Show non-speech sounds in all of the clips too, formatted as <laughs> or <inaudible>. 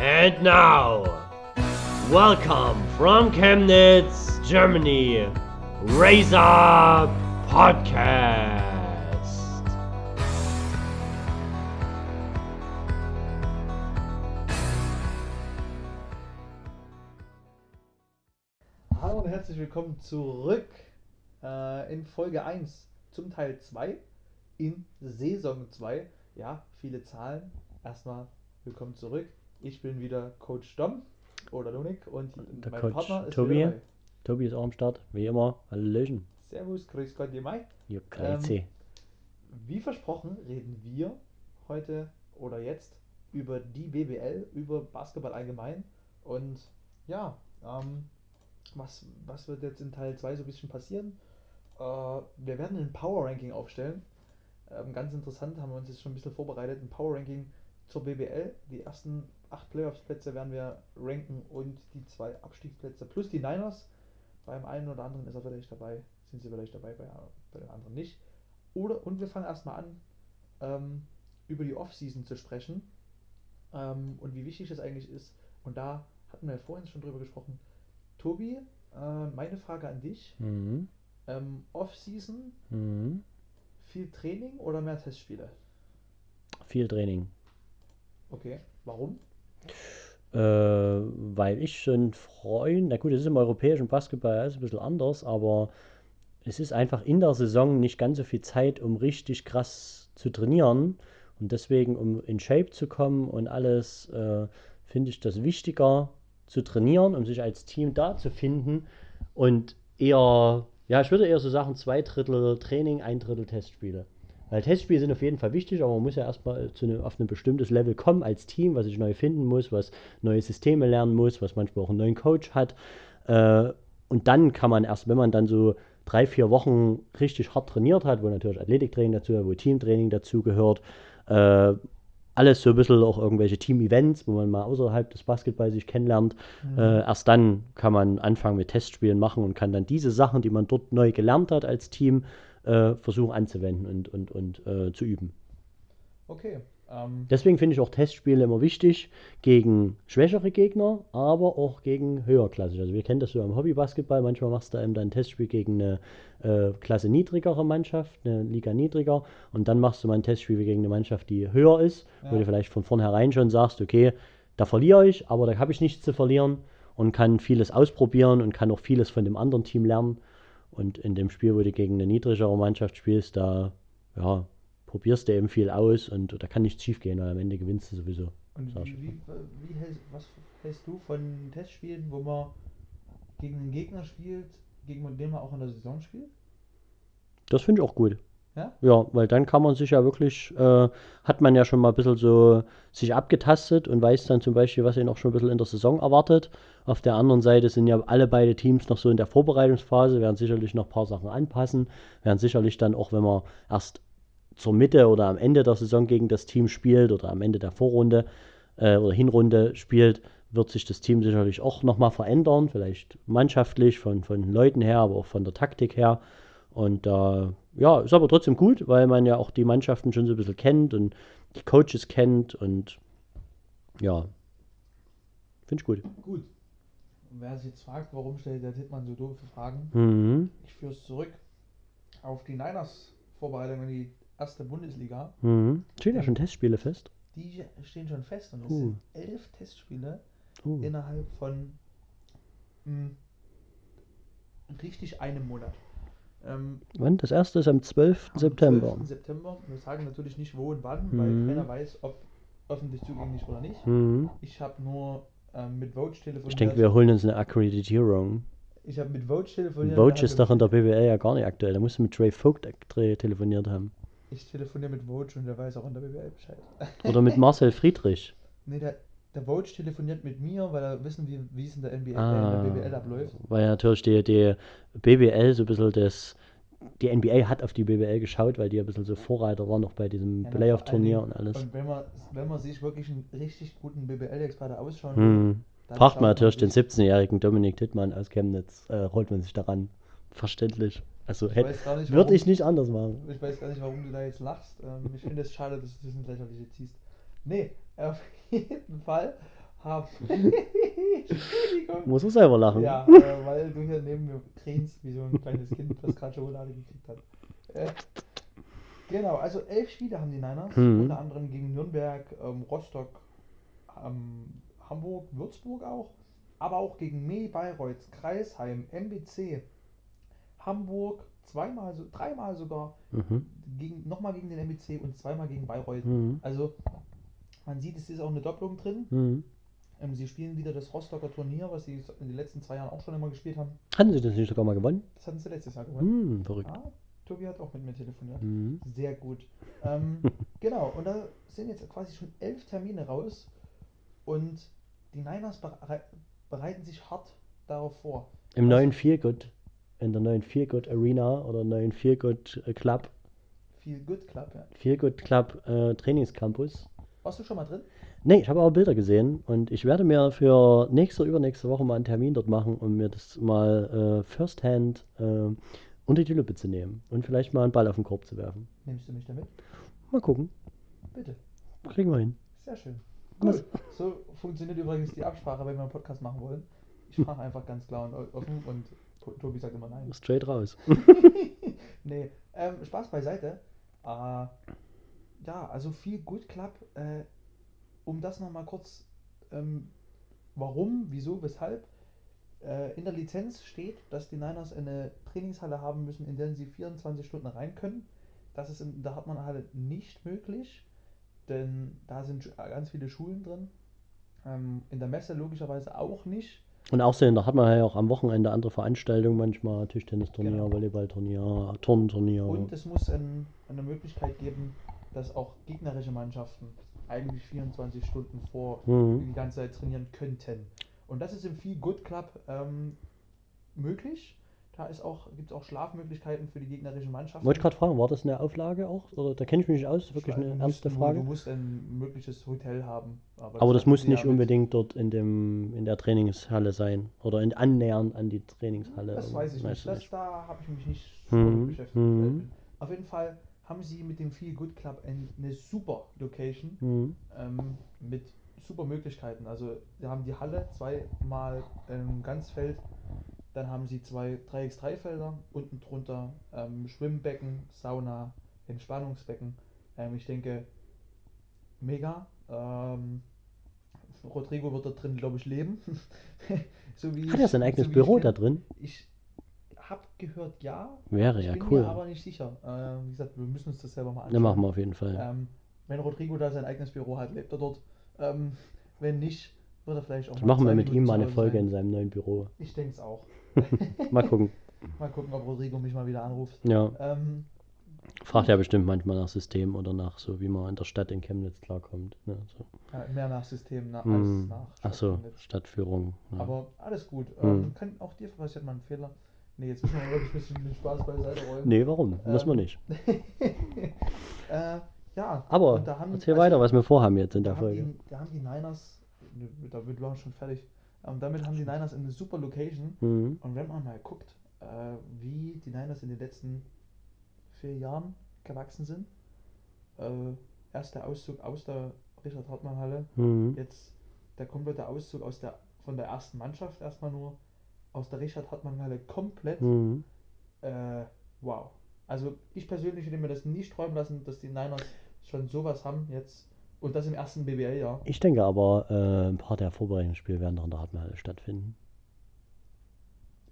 And now, welcome from Chemnitz, Germany, Razor Podcast. Hallo und herzlich willkommen zurück äh, in Folge 1 zum Teil 2 in Saison 2. Ja, viele Zahlen. Erstmal willkommen zurück. Ich bin wieder Coach Dom oder Dominik und Der mein Coach Partner ist Tobi. Tobi ist auch am Start, wie immer. Hallöchen. Servus, grüß Gott, ihr Mai. Jo, Grüezi. Wie versprochen reden wir heute oder jetzt über die BBL, über Basketball allgemein. Und ja, ähm, was, was wird jetzt in Teil 2 so ein bisschen passieren? Äh, wir werden ein Power Ranking aufstellen. Ähm, ganz interessant, haben wir uns jetzt schon ein bisschen vorbereitet. Ein Power Ranking zur BBL. Die ersten acht Playoffs-Plätze werden wir ranken und die zwei Abstiegsplätze plus die Niners. Beim einen oder anderen ist er vielleicht dabei, sind sie vielleicht dabei, bei, bei den anderen nicht. Oder, und wir fangen erstmal an, ähm, über die Offseason zu sprechen ähm, und wie wichtig das eigentlich ist. Und da hatten wir ja vorhin schon drüber gesprochen. Tobi, äh, meine Frage an dich. Mhm. Ähm, Offseason, Mhm. viel Training oder mehr Testspiele? Viel Training. Okay, warum? Äh, weil ich ein Freund, na gut, es ist im europäischen Basketball alles ein bisschen anders, aber es ist einfach in der Saison nicht ganz so viel Zeit, um richtig krass zu trainieren. Und deswegen, um in Shape zu kommen und alles, äh, finde ich das wichtiger zu trainieren, um sich als Team da zu finden und eher, ja, ich würde eher so sagen, zwei Drittel Training, ein Drittel Testspiele. Weil Testspiele sind auf jeden Fall wichtig, aber man muss ja erstmal zu einem, auf ein bestimmtes Level kommen als Team, was sich neu finden muss, was neue Systeme lernen muss, was manchmal auch einen neuen Coach hat. Äh, und dann kann man erst, wenn man dann so drei, vier Wochen richtig hart trainiert hat, wo natürlich Athletiktraining dazu, wo Teamtraining dazu gehört, äh, alles so ein bisschen auch irgendwelche Team-Events, wo man mal außerhalb des Basketballs sich kennenlernt. Äh, erst dann kann man anfangen mit Testspielen machen und kann dann diese Sachen, die man dort neu gelernt hat als Team, äh, versuchen anzuwenden und, und, und äh, zu üben. Okay. Ähm, Deswegen finde ich auch Testspiele immer wichtig gegen schwächere Gegner, aber auch gegen höherklassige. Also wir kennen das so am Hobbybasketball. Manchmal machst du eben dann ein Testspiel gegen eine äh, Klasse niedrigere Mannschaft, eine Liga niedriger, und dann machst du mal ein Testspiel gegen eine Mannschaft, die höher ist, wo Ja. du vielleicht von vornherein schon sagst, okay, da verliere ich, aber da habe ich nichts zu verlieren und kann vieles ausprobieren und kann auch vieles von dem anderen Team lernen. Und in dem Spiel, wo du gegen eine niedrigere Mannschaft spielst, da ja, probierst du eben viel aus und da kann nichts schief gehen, weil am Ende gewinnst du sowieso. und wie, wie, wie hältst, was hältst du von Testspielen, wo man gegen einen Gegner spielt, gegen den man auch in der Saison spielt? Das finde ich auch gut. Ja? Weil dann kann man sich ja wirklich, äh, hat man ja schon mal ein bisschen so sich abgetastet und weiß dann zum Beispiel, was ihn auch schon ein bisschen in der Saison erwartet. Auf der anderen Seite sind ja alle beide Teams noch so in der Vorbereitungsphase, werden sicherlich noch ein paar Sachen anpassen, werden sicherlich dann auch, wenn man erst zur Mitte oder am Ende der Saison gegen das Team spielt oder am Ende der Vorrunde äh, oder Hinrunde spielt, wird sich das Team sicherlich auch nochmal verändern, vielleicht mannschaftlich, von, von Leuten her, aber auch von der Taktik her. Und äh, ja, ist aber trotzdem gut, weil man ja auch die Mannschaften schon so ein bisschen kennt und die Coaches kennt und ja, finde ich gut. Gut. Und wer sich jetzt fragt, warum stellt der Tittmann so doofe Fragen, Mhm. ich führe es zurück auf die Niners Vorbereitung in die erste Bundesliga. Mhm. Stehen ja schon Testspiele fest. Die stehen schon fest und es Uh. sind elf Testspiele Uh. innerhalb von mh, richtig einem Monat. Ähm, Wann? Das erste ist am 12. am September. 12. September. Wir sagen natürlich nicht wo und wann, Mhm. weil keiner weiß, ob öffentlich zugänglich oder nicht. Mhm. Ich habe nur ähm, mit Vogue telefoniert. Ich denke, wir holen uns eine Akkreditierung. ich habe mit Vogue telefoniert. Vogue ist doch in der BWL ja gar nicht aktuell. Da musst du mit Dre Vogt te- telefoniert haben. Ich telefoniere mit Vogue und der weiß auch in der BWL Bescheid. Oder mit <laughs> Marcel Friedrich. nee, der, der Vogue telefoniert mit mir, weil er wissen, wie wie es in der NBA, äh, Ah, in der BWL abläuft. weil natürlich die, die BWL so ein bisschen das. Die NBA hat auf die BWL geschaut, weil die ein bisschen so Vorreiter waren, noch bei diesem Ja, Playoff-Turnier und alles. Und wenn man, wenn man sich wirklich einen richtig guten BBL-Experte ausschauen Hm. Fragt man natürlich den sich- 17-jährigen Dominik Tittmann aus Chemnitz, äh, holt man sich daran. Verständlich. Also hätte, nicht, würde ich nicht anders machen. Ich weiß gar nicht, warum du da jetzt lachst. Ähm, ich finde es schade, dass du das ins Lächerliche ziehst. Nee, auf <laughs> jeden Fall haben. <laughs> Entschuldigung. Muss er selber lachen. Ja, äh, weil du hier neben mir grinst, wie so ein kleines Kind, das gerade Schokolade gekriegt hat. Äh, genau, also elf Spiele haben die Niners, Mhm. unter anderem gegen Nürnberg, ähm, Rostock, ähm, Hamburg, Würzburg auch, aber auch gegen Mee, Bayreuth, Kreisheim, MBC, Hamburg, zweimal, so, dreimal sogar, Mhm. gegen, nochmal gegen den MBC und zweimal gegen Bayreuth. Mhm. Also man sieht, es ist auch eine Doppelung drin. Mhm. Ähm, sie spielen wieder das Rostocker Turnier, was sie in den letzten zwei Jahren auch schon immer gespielt haben. Hatten sie das nicht sogar mal gewonnen? Das hatten sie letztes Jahr gewonnen. Hm, verrückt. Ah, Tobi hat auch mit mir telefoniert. Mhm. Sehr gut. Ähm, <laughs> genau, und da sind jetzt quasi schon elf Termine raus und die Niners berei bereiten sich hart darauf vor. Im Also- neuen Feelgood, in der neuen Feelgood Arena oder neuen Feelgood äh, Club, Viel Good Club, ja. Feelgood Club äh, Trainingscampus. Warst du schon mal drin? Nee, ich habe aber Bilder gesehen und ich werde mir für nächste, übernächste Woche mal einen Termin dort machen, um mir das mal äh, firsthand äh, unter die Lupe zu nehmen und vielleicht mal einen Ball auf den Korb zu werfen. Nimmst du mich damit? Mal gucken. Bitte. Kriegen wir hin. Sehr schön. Cool. So funktioniert übrigens die Absprache, wenn wir einen Podcast machen wollen. Ich <laughs> frage einfach ganz klar und offen und To- Tobi sagt immer nein. Straight raus. <laughs> nee, ähm, Spaß beiseite. Äh, ja, also viel Good Club. Äh, um das nochmal kurz, ähm, warum, wieso, weshalb. Äh, in der Lizenz steht, dass die Niners eine Trainingshalle haben müssen, in der sie 24 Stunden rein können. Das ist in der Hartmann-Halle nicht möglich, denn da sind ganz viele Schulen drin. Ähm, in der Messe logischerweise auch nicht. Und außerdem, da hat man ja auch am Wochenende andere Veranstaltungen, manchmal Tischtennisturnier, Genau. Volleyballturnier, Turnturnier. Und es muss ein, eine Möglichkeit geben, dass auch gegnerische Mannschaften eigentlich 24 Stunden vor Mhm. die ganze Zeit trainieren könnten. Und das ist im Feel Good Club ähm, möglich. Da ist auch, gibt es auch Schlafmöglichkeiten für die gegnerischen Mannschaften. Wollte ich gerade fragen, war das eine Auflage auch? Oder da kenne ich mich nicht aus, wirklich Du eine musst ernste Frage. Du musst ein mögliches Hotel haben. Aber das hatten muss nicht ja unbedingt dort in dem in der Trainingshalle sein oder in, annähernd an die Trainingshalle. Das weiß ich nicht. Das, da habe ich mich nicht Mhm, beschäftigt. mhm. Auf jeden Fall haben sie mit dem Feel Good Club ein, eine super Location. Mhm. ähm, mit super Möglichkeiten. Also wir haben die Halle zweimal ähm, Ganzfeld, dann haben sie zwei 3x3-Felder, unten drunter ähm, Schwimmbecken, Sauna, Entspannungsbecken. Ähm, ich denke, mega. Ähm, Rodrigo wird da drin, glaube ich, leben. <laughs> so wie Hat er sein eigenes so Büro da drin? Ich habe gehört, ja. Wäre ich ja bin cool. mir aber nicht sicher. Äh, wie gesagt, wir müssen uns das selber mal Ja, anschauen. machen wir auf jeden Fall. Ähm, wenn Rodrigo da sein eigenes Büro hat, lebt er dort. Ähm, wenn nicht, wird er vielleicht auch Dann machen wir mit ihm mal eine Folge sein. in seinem neuen Büro. Ich denke es auch. <laughs> Mal gucken. <laughs> mal gucken, ob Rodrigo mich mal wieder anruft. Ja, Ähm, fragt ja bestimmt manchmal nach System oder nach so, wie man in der Stadt in Chemnitz klarkommt. Ne, so. ja, mehr nach System na, als Hm. nach. Ach so. Stadtführung. Ja. Aber alles gut. Hm. Ähm, kann auch dir passiert mal ein Fehler. Nee, jetzt müssen wir wirklich ein bisschen den Spaß beiseite räumen. nee, warum? Muss man Ähm, nicht. <laughs> äh, ja, Aber und da haben- erzähl also- weiter, was wir vorhaben jetzt in der haben, Folge. die, da haben die Niners, ne, da wird wir schon fertig, ähm, damit haben die Niners eine super Location. Mhm. Und wenn man mal guckt, äh, wie die Niners in den letzten vier Jahren gewachsen sind, äh, erst der Auszug aus der Richard Hartmann Halle, Mhm. jetzt der komplette Auszug aus der, von der ersten Mannschaft erstmal nur, aus der Richard Hartmann Halle komplett, Mhm. äh, wow. Also ich persönlich hätte mir das nicht träumen lassen, dass die Niners schon sowas haben jetzt und das im ersten BBL-Jahr. Ich denke aber, äh, ein paar der Vorbereitungsspiele werden noch in der Hartmann stattfinden.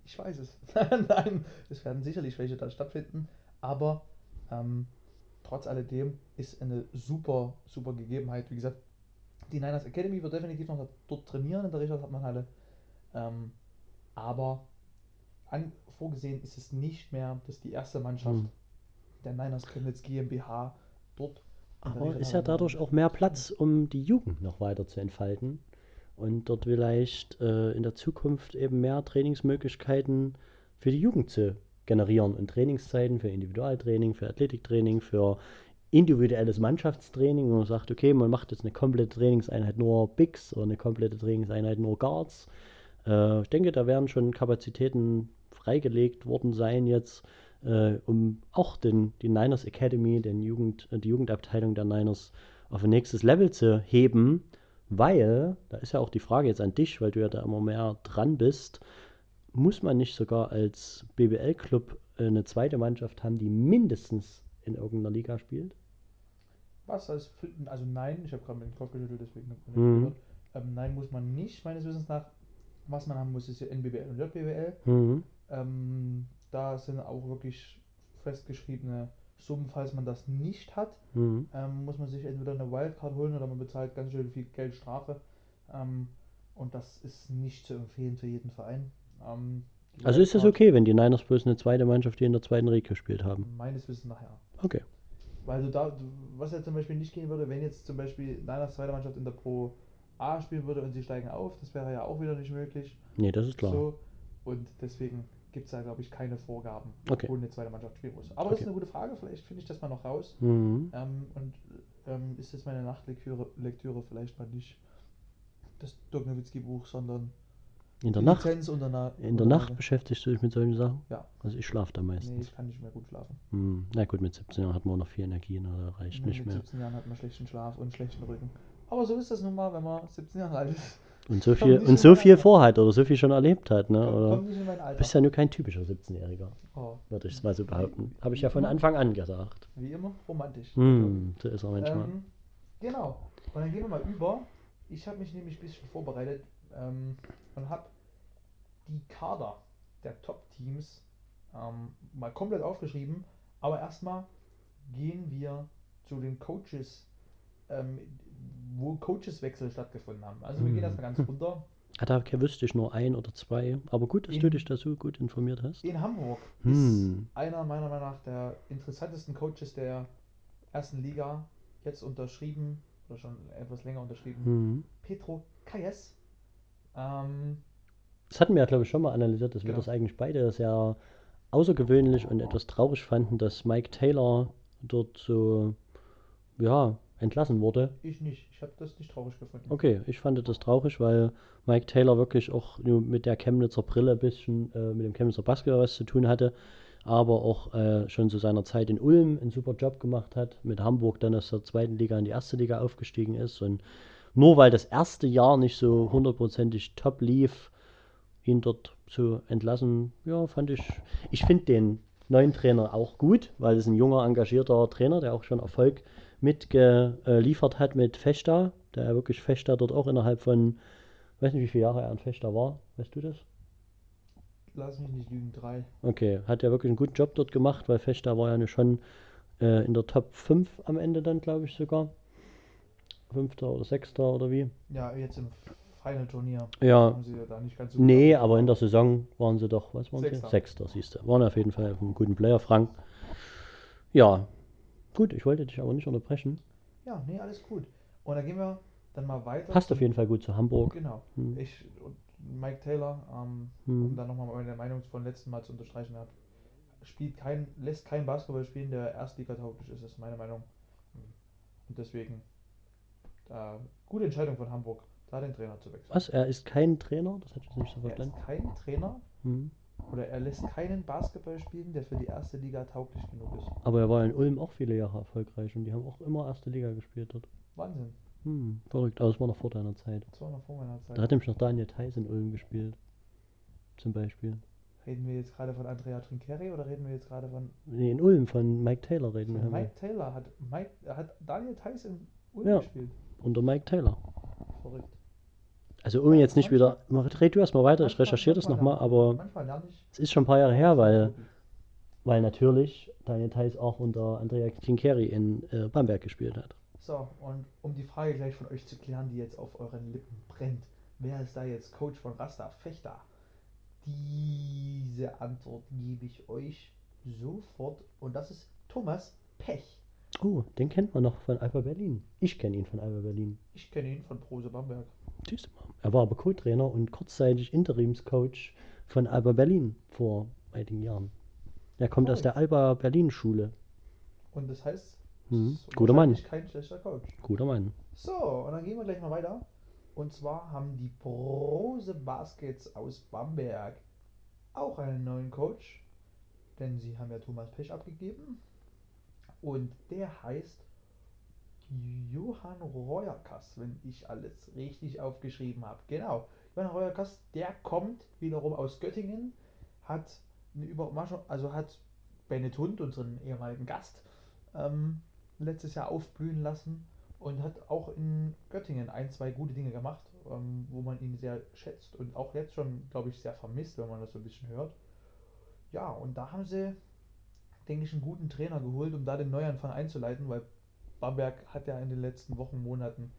Ich weiß es. <laughs> Nein, es werden sicherlich welche da stattfinden, aber ähm, trotz alledem ist eine super, super Gegebenheit. Wie gesagt, die Niners Academy wird definitiv noch dort trainieren in der Richard Hartmann Halle. Ähm, aber an, vorgesehen ist es nicht mehr, dass die erste Mannschaft Hm. der Niners Chemnitz GmbH dort. Aber ist ja dadurch auch mehr Platz, um die Jugend noch weiter zu entfalten und dort vielleicht äh, in der Zukunft eben mehr Trainingsmöglichkeiten für die Jugend zu generieren und Trainingszeiten für Individualtraining, für Athletiktraining, für individuelles Mannschaftstraining, wo man sagt, okay, man macht jetzt eine komplette Trainingseinheit nur Bigs oder eine komplette Trainingseinheit nur Guards. Äh, ich denke, da werden schon Kapazitäten freigelegt worden sein jetzt, äh, um auch den, die Niners Academy, den Jugend, äh, die Jugendabteilung der Niners auf ein nächstes Level zu heben, Weil, da ist ja auch die Frage jetzt an dich, weil du ja da immer mehr dran bist, muss man nicht sogar als BBL-Club eine zweite Mannschaft haben, die mindestens in irgendeiner Liga spielt? Was also nein, ich habe gerade mit dem Kopf geschüttelt, deswegen hab ich nicht Mhm. gehört. ähm, nein muss man nicht meines Wissens nach. Was man haben muss, ist ja NBBL und JBL. Mhm. Ähm, da sind auch wirklich festgeschriebene Summen, falls man das nicht hat. Mhm. ähm, muss man sich entweder eine Wildcard holen oder man bezahlt ganz schön viel Geld Strafe. Ähm, und das ist nicht zu empfehlen für jeden Verein. Ähm, Also ist es okay, wenn die Niners bloß eine zweite Mannschaft, die in der zweiten Riege gespielt haben? Meines Wissens nach ja. Okay. Weil du da, was ja zum Beispiel nicht gehen würde, wenn jetzt zum Beispiel Niners zweite Mannschaft in der Pro A spielen würde und sie steigen auf, das wäre ja auch wieder nicht möglich. Nee, das ist klar. So, und deswegen gibt es da, glaube ich, keine Vorgaben, Okay. wo eine zweite Mannschaft spielen muss. Aber das ist Okay. eine gute Frage, vielleicht finde ich das mal noch raus. Mhm. Ähm, und ähm, ist jetzt meine Nachtlektüre Lektüre vielleicht mal nicht das Dirk Nowitzki-Buch, sondern In der Nacht, unter einer. in der Nacht beschäftigst du dich mit solchen Sachen? Ja. Also ich schlafe da Nee, meistens. ich kann nicht mehr gut schlafen. Hm. Na gut, mit 17 Jahren hat man auch noch viel Energie, ne? da reicht Nee, nicht mit mehr. 17 Jahren hat man schlechten Schlaf und schlechten Rücken. Aber so ist das nun mal, wenn man 17 Jahre alt ist. Und so viel, und so viel vorhat oder so viel schon erlebt hat, ne? Oder Alter. bist ja nur kein typischer 17-Jähriger, oh, würde ich es mal so behaupten. Habe ich ja von Anfang an gesagt. wie immer, romantisch. Hm, so ist er manchmal. Ähm, genau. Und dann gehen wir mal über. Ich habe mich nämlich ein bisschen vorbereitet ähm, und habe die Kader der Top-Teams ähm, mal komplett aufgeschrieben. Aber erstmal gehen wir zu den Coaches, ähm, wo Coacheswechsel stattgefunden haben. Also wir gehen Hm. erstmal ganz runter. Ah, da wüsste ich nur ein oder zwei. Aber gut, dass du In- dich da so gut informiert hast. In Hamburg Hm. ist einer meiner Meinung nach der interessantesten Coaches der ersten Liga jetzt unterschrieben oder schon etwas länger unterschrieben. Hm. Petro Kayes. Ähm, Das hatten wir ja, glaube ich, schon mal analysiert, dass wir Genau. das eigentlich beide sehr außergewöhnlich und etwas traurig fanden, dass Mike Taylor dort so, ja, entlassen wurde. ich nicht. Ich habe das nicht traurig gefunden. Okay, ich fand das traurig, weil Mike Taylor wirklich auch nur mit der Chemnitzer Brille ein bisschen äh, mit dem Chemnitzer Basketball was zu tun hatte, aber auch äh, schon zu seiner Zeit in Ulm einen super Job gemacht hat, mit Hamburg dann aus der zweiten Liga in die erste Liga aufgestiegen ist und nur weil das erste Jahr nicht so hundertprozentig top lief, ihn dort zu entlassen, ja, fand ich, ich finde den neuen Trainer auch gut, weil es ein junger, engagierter Trainer, der auch schon Erfolg mitgeliefert hat mit Fechta, der ja wirklich Fechta dort auch innerhalb von, weiß nicht, wie viele Jahre er an Fechta war, weißt du das? Lass mich nicht lügen, drei. Okay, hat ja wirklich einen guten Job dort gemacht, weil Fechta war ja schon äh, in der Top 5 am Ende dann, glaube ich sogar. Fünfter oder Sechster oder wie? Ja, jetzt im Final-Turnier Ja, haben sie ja da nicht ganz so gut Nee, abgeschnitten. aber in der Saison waren sie doch, was waren Sechster. sie? Sechster, siehst du. Waren auf jeden Fall auf einem guten Player, Frank. Ja, gut, ich wollte dich aber nicht unterbrechen. Ja, nee, alles gut. Und dann gehen wir dann mal weiter. Passt auf jeden Fall gut zu Hamburg. Genau. Hm. Ich und Mike Taylor, ähm, Hm. um dann nochmal meine Meinung von letzten Mal zu unterstreichen, hat, spielt kein, lässt kein Basketball spielen, der Erstliga-tauglich ist, das ist meine Meinung. Und deswegen, äh, gute Entscheidung von Hamburg, da den Trainer zu wechseln. Was? Er ist kein Trainer? Das hatte ich nicht so Er verstanden. ist kein Trainer Hm. Oder er lässt keinen Basketball spielen, der für die erste Liga tauglich genug ist. Aber er war in Ulm auch viele Jahre erfolgreich und die haben auch immer erste Liga gespielt dort. Wahnsinn. Hm, verrückt. Aber das war noch vor deiner Zeit. Das war noch vor meiner Zeit. Da hat nämlich noch Daniel Theiss in Ulm gespielt. Zum Beispiel. Reden wir jetzt gerade von Andrea Trincheri oder reden wir jetzt gerade von, Nee, in Ulm von Mike Taylor reden wir. von wir. Mike Taylor? Hat, Mike, hat Daniel Theiss in Ulm Ja. gespielt? Unter Mike Taylor. Verrückt. Also ohne jetzt nicht wieder. Red du erstmal weiter, ich recherchiere das nochmal, aber es ist schon ein paar Jahre her, weil, weil natürlich Daniel Theiss auch unter Andrea Tinkeri in äh, Bamberg gespielt hat. So, und um die Frage gleich von euch zu klären, die jetzt auf euren Lippen brennt. Wer ist da jetzt Coach von Rasta Fechter? Diese Antwort gebe ich euch sofort. Und das ist Thomas Pech. Oh, den kennt man noch von Alba Berlin. Ich kenne ihn von Alba Berlin. Ich kenne ihn von Prose Bamberg. Mal. Er war aber Co-Trainer und kurzzeitig Interimscoach von Alba Berlin vor einigen Jahren. Er kommt aus Cool. der Alba Berlin Schule. Und das heißt, Mhm. Guter Mann. kein schlechter Coach. Guter Mann. So, und dann gehen wir gleich mal weiter. Und zwar haben die Brose Baskets aus Bamberg auch einen neuen Coach. Denn sie haben ja Thomas Pech abgegeben. Und der heißt Johann Reuerkas, wenn ich alles richtig aufgeschrieben habe. Genau. Johann Reuerkas, der kommt wiederum aus Göttingen, hat eine Überraschung, also hat Bennett Hund, unseren ehemaligen Gast, ähm, letztes Jahr aufblühen lassen und hat auch in Göttingen ein, zwei gute Dinge gemacht, ähm, wo man ihn sehr schätzt und auch jetzt schon, glaube ich, sehr vermisst, wenn man das so ein bisschen hört. Ja, und da haben sie, denke ich, einen guten Trainer geholt, um da den Neuanfang einzuleiten, weil Bamberg hat ja in den letzten Wochen, Monaten,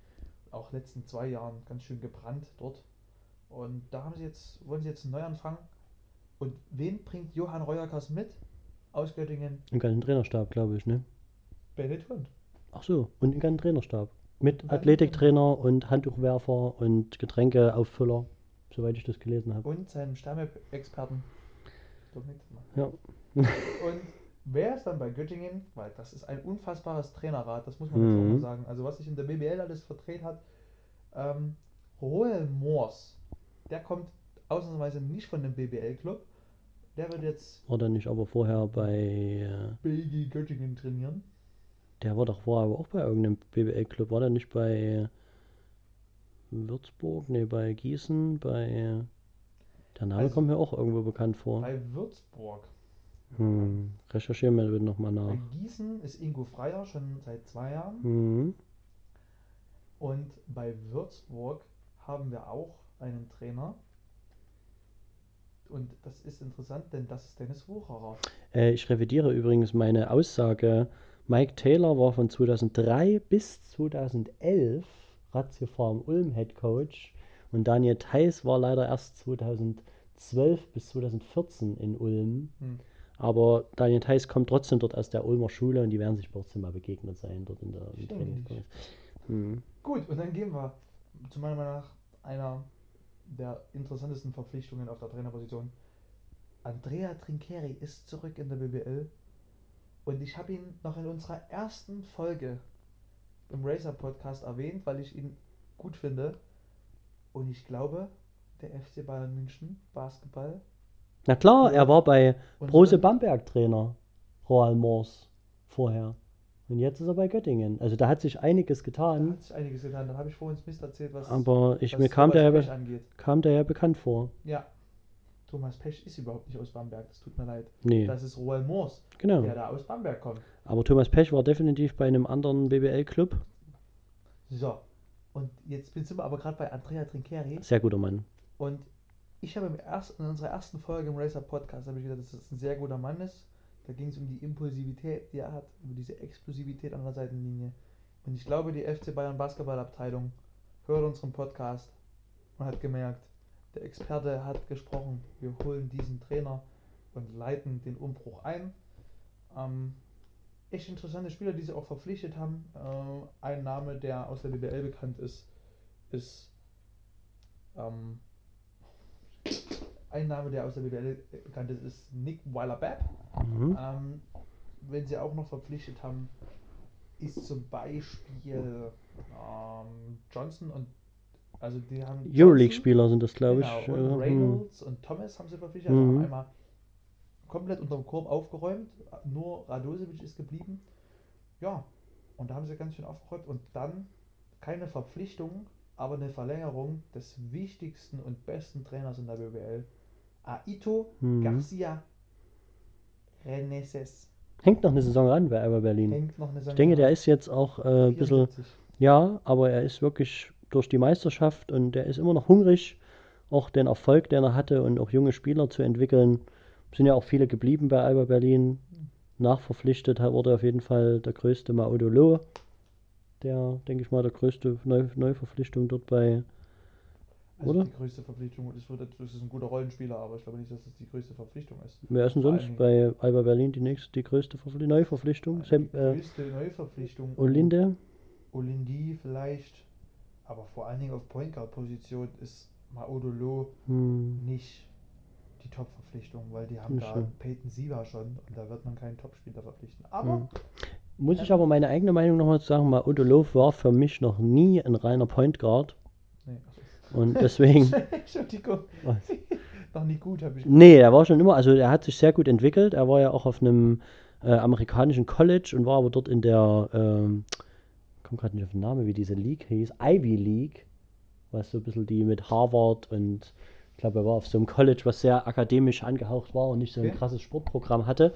auch letzten zwei Jahren ganz schön gebrannt dort. Und da haben sie jetzt, wollen sie jetzt einen Neuanfang. Und wen bringt Johann Reuerkas mit aus Göttingen? Einen ganzen Trainerstab, glaube ich, ne? Bennett Hund. Ach so, und einen ganzen Trainerstab. Mit Und Athletiktrainer und Handtuchwerfer und Getränkeauffüller, soweit ich das gelesen habe. Und seinem Stammexperten. Ja. <laughs> Und wer ist dann bei Göttingen? Weil das ist ein unfassbares Trainerrat, das muss man jetzt auch Mhm. mal sagen. Also was sich in der BBL alles verdreht hat. Ähm, Roel Moors, der kommt ausnahmsweise nicht von dem BBL-Club. Der wird jetzt War der nicht aber vorher bei. äh, BG Göttingen trainieren. Der war doch vorher aber auch bei irgendeinem BBL-Club. War der nicht bei Würzburg? Ne, bei Gießen? Bei. Der Name Also- kommt mir auch irgendwo bekannt vor. Bei Würzburg. Hm, recherchieren wir bitte nochmal nach. Bei Gießen ist Ingo Freier schon seit zwei Jahren. Mhm. Und bei Würzburg haben wir auch einen Trainer. Und das ist interessant, denn das ist Dennis Wucherer. Äh, ich revidiere übrigens meine Aussage. Mike Taylor war von 2003 bis 2011 Ratio Farm Ulm Head Coach und Daniel Theiss war leider erst 2012 bis 2014 in Ulm. Hm. Aber Daniel Theiss kommt trotzdem dort aus der Ulmer Schule und die werden sich trotzdem mal begegnet sein dort in der im. Trainingskurs. Hm. Gut, und dann gehen wir zu meiner Meinung nach einer der interessantesten Verpflichtungen auf der Trainerposition. Andrea Trincheri ist zurück in der BBL und ich habe ihn noch in unserer ersten Folge im Racer Podcast erwähnt, weil ich ihn gut finde. Und ich glaube, der FC Bayern München Basketball Na klar, er war bei Brose Bamberg Trainer, Roal Mors, vorher. Und jetzt ist er bei Göttingen. Also da hat sich einiges Da getan, hat sich einiges getan. Dann habe ich vorhin Mist erzählt, was, aber ich, was mir kam der, ja kam der ja bekannt vor. Ja. Thomas Pech ist überhaupt nicht aus Bamberg, das tut mir leid. Nee, Das ist Roel Moors, genau. der da aus Bamberg kommt. Aber Thomas Pech war definitiv bei einem anderen BBL-Club. So. Und jetzt sind wir aber gerade bei Andrea Trincheri. Sehr guter Mann. Und ich habe im ersten, in unserer ersten Folge im Racer Podcast habe ich gesagt, dass das ein sehr guter Mann ist. Da ging es um die Impulsivität, die er hat, über diese Explosivität an der Seitenlinie. Und ich glaube, die FC Bayern Basketballabteilung hört unseren Podcast und hat gemerkt, der Experte hat gesprochen, wir holen diesen Trainer und leiten den Umbruch ein. Ähm, echt interessante Spieler, die sie auch verpflichtet haben. Äh, ein Name, der aus der BBL bekannt ist, ist ähm, ein Name, der aus der BBL bekannt ist, ist Nick Weiler-Babb. Mhm. Ähm, wenn sie auch noch verpflichtet haben, ist zum Beispiel ähm, Johnson und also die haben Euroleague-Spieler sind das, glaube genau, ich. und äh. Reynolds und Thomas haben sie verpflichtet, also Mhm. haben einmal komplett unterm Korb aufgeräumt, nur Radosevic ist geblieben. Ja, und da haben sie ganz schön aufgeräumt und dann keine Verpflichtung, aber eine Verlängerung des wichtigsten und besten Trainers in der BBL, Aito Mhm. Garcia Reneses. Hängt noch eine Saison ran bei Alba Berlin. Hängt noch eine Ich denke, der ist jetzt auch äh, ein bisschen, 74. ja, aber er ist wirklich durch die Meisterschaft und der ist immer noch hungrig, auch den Erfolg, den er hatte und auch junge Spieler zu entwickeln. Sind ja auch viele geblieben bei Alba Berlin. Nachverpflichtet wurde auf jeden Fall der größte Maudolo, der, denke ich mal, der größte Neu Neuverpflichtung dort bei. Also oder? die größte Verpflichtung, das, wird, das ist ein guter Rollenspieler, aber ich glaube nicht, dass das die größte Verpflichtung ist. Wer ist denn Vor sonst bei Alba Berlin die nächste, die größte Verpfli Neuverpflichtung? Die Sem, äh, größte Neuverpflichtung. Olinde? Olindi vielleicht, aber vor allen Dingen auf Point Guard Position ist Maudolo Hm. nicht die Top-Verpflichtung, weil die haben Nicht da so. Peyton Siva schon und da wird man keinen Top-Spieler verpflichten. Aber Hm. Muss ich aber meine eigene Meinung nochmal sagen, Maudolov war für mich noch nie ein reiner Point Guard. Und deswegen, <laughs> Entschuldigung, Was? <laughs> noch nie gut habe ich nee, er war schon immer, also er hat sich sehr gut entwickelt. Er war ja auch auf einem äh, amerikanischen College und war aber dort in der ähm, komme gerade nicht auf den Namen, wie diese League hieß, Ivy League, was so ein bisschen die mit Harvard und ich glaube, er war auf so einem College, was sehr akademisch angehaucht war und nicht so ein Okay. krasses Sportprogramm hatte.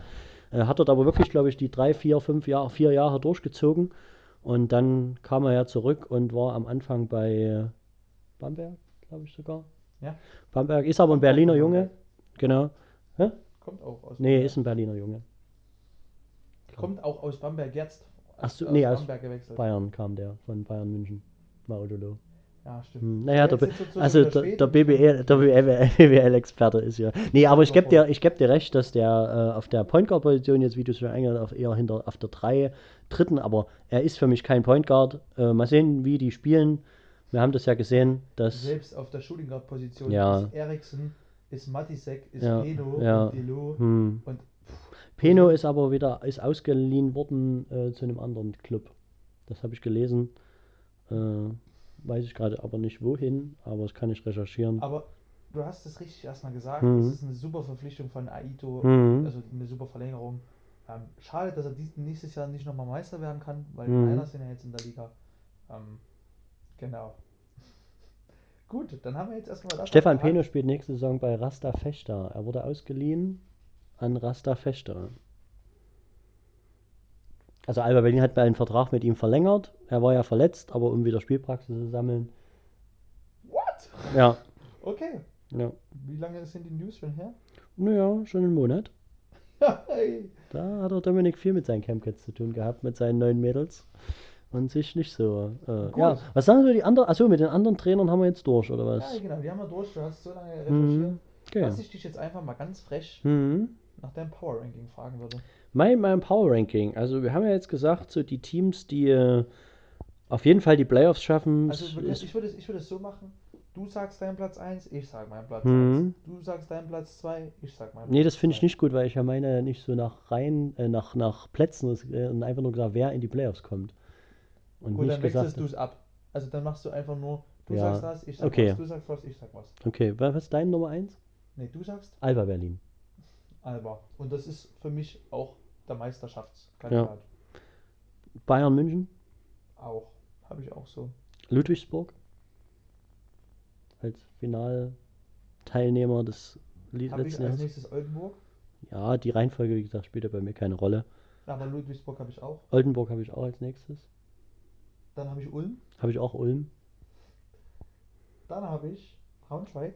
Äh, hat dort aber wirklich, glaube ich, die drei, vier, fünf Jahre, vier Jahre durchgezogen und dann kam er ja zurück und war am Anfang bei Bamberg, glaube ich sogar. Ja. Bamberg ist aber ein Berliner Junge, genau. Hä? Kommt auch aus Nee, Bamberg. ist ein Berliner Junge. Kommt auch aus Bamberg jetzt. Ach so, aus nee, aus Bamberg gewechselt. Bayern kam der, von Bayern München. Maudolo. Ja, stimmt. Hm, Naja, der, also der der, BBL, der BWL-Experte ist ja. Nee, aber ich gebe dir, ich geb dir recht, dass der äh, auf der Point Guard-Position jetzt, wie du es schon eingangs auf eher hinter auf der 3 dritten, aber er ist für mich kein Point Guard. Äh, mal sehen, wie die spielen. Wir haben das ja gesehen, dass. Selbst auf der Shooting Guard Position Ja. ist Eriksen, ist Matisek, ist Ja, Peno ja. und Delo Hm. und Peno ist aber wieder ist ausgeliehen worden äh, zu einem anderen Club. Das habe ich gelesen. Äh, weiß ich gerade aber nicht wohin, aber das kann ich recherchieren. aber du hast es richtig erstmal gesagt, Mhm. es ist eine super Verpflichtung von Aito, Mhm. also eine super Verlängerung. Ähm, schade, dass er dies, nächstes Jahr nicht nochmal Meister werden kann, weil die Mhm. Niners sind ja jetzt in der Liga. Ähm, genau. Gut, dann haben wir jetzt erstmal das. Stefan. Peno spielt nächste Saison bei Rasta Fechter. Er wurde ausgeliehen an Rasta Fechter. Also Alba Berlin hat einen Vertrag mit ihm verlängert. Er war ja verletzt, aber um wieder Spielpraxis zu sammeln. What? Ja, Okay. ja. Wie lange sind die News schon her? Naja, schon einen Monat. <laughs> hey. Da hat der Dominik viel mit seinen Campcats zu tun gehabt, mit seinen neuen Mädels. Und sich nicht so. Äh, ja, was sagen so die anderen? Achso, mit den anderen Trainern haben wir jetzt durch, oder Ja, was? genau, die haben wir durch. Du hast so lange recherchiert. Mhm. Okay. Dass ich dich jetzt einfach mal ganz frech Mhm. nach deinem Power Ranking fragen würde. Mein, mein Power Ranking. Also wir haben ja jetzt gesagt, so die Teams, die äh, auf jeden Fall die Playoffs schaffen. Also wir- ist, ich würde es ich würde es so machen. Du sagst deinen Platz 1, ich sag meinen Platz Mhm. 1. Du sagst deinen Platz 2, ich sag meinen nee, Platz das finde ich nicht gut, weil ich ja meine nicht so nach rein, äh, nach, nach Plätzen ist, äh, und einfach nur gesagt, wer in die Playoffs kommt. Und Gut, nicht dann wechselst du es ab. Also dann machst du einfach nur, du Ja, sagst das, ich sag okay. was, du sagst was, ich sag was. Okay, wa- was ist dein Nummer 1? Nee, du sagst Alba Berlin. Alba. Und das ist für mich auch der Meisterschaftskandidat. Bayern München, Auch. Habe ich auch so. Ludwigsburg. Als Finalteilnehmer des Li- Habe ich als nächstes Oldenburg. Ja, die Reihenfolge, wie gesagt, spielt ja bei mir keine Rolle. Aber Ludwigsburg habe ich auch. Oldenburg habe ich auch als nächstes. Dann habe ich Ulm. Habe ich auch Ulm. Dann habe ich Braunschweig.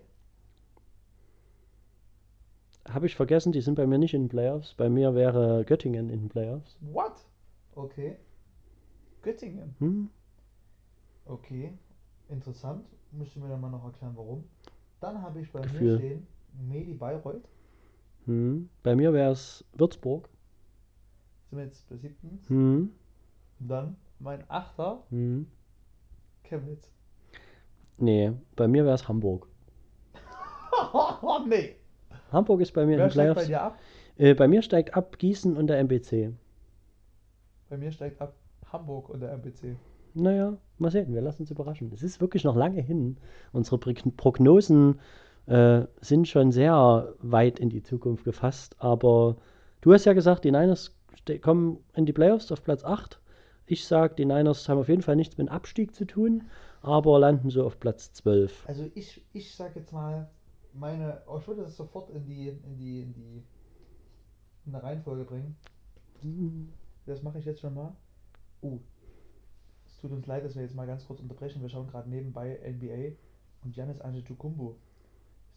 Habe ich vergessen, die sind bei mir nicht in den Playoffs. Bei mir wäre Göttingen in den Playoffs. What? Okay. Göttingen. Hm? Okay. Interessant. Müsste mir dann mal noch erklären, warum. Dann habe ich bei Gefühl. mir stehen Medi Bayreuth. Hm? Bei mir wäre es Würzburg. Sind wir jetzt bei siebten. Hm? Dann mein Achter, Hm? Chemnitz. Nee, bei mir wäre es Hamburg. oh <laughs> nee. Hamburg ist bei mir in Wer den steigt bei Playoffs. dir ab? Äh, bei mir steigt ab Gießen und der MBC. Bei mir steigt ab Hamburg und der MPC. Naja, mal sehen, wir lassen uns überraschen. Es ist wirklich noch lange hin. Unsere Prog- Prognosen äh, sind schon sehr weit in die Zukunft gefasst, aber du hast ja gesagt, die Niners kommen in die Playoffs auf Platz 8. Ich sage, die Niners haben auf jeden Fall nichts mit Abstieg zu tun, aber landen so auf Platz 12. Also ich, ich sag jetzt mal, meine, oh, ich würde das sofort in die, in die, in die, in eine Reihenfolge bringen. Das mache ich jetzt schon mal. Uh, es tut uns leid, dass wir jetzt mal ganz kurz unterbrechen. Wir schauen gerade nebenbei NBA und Giannis Antetokounmpo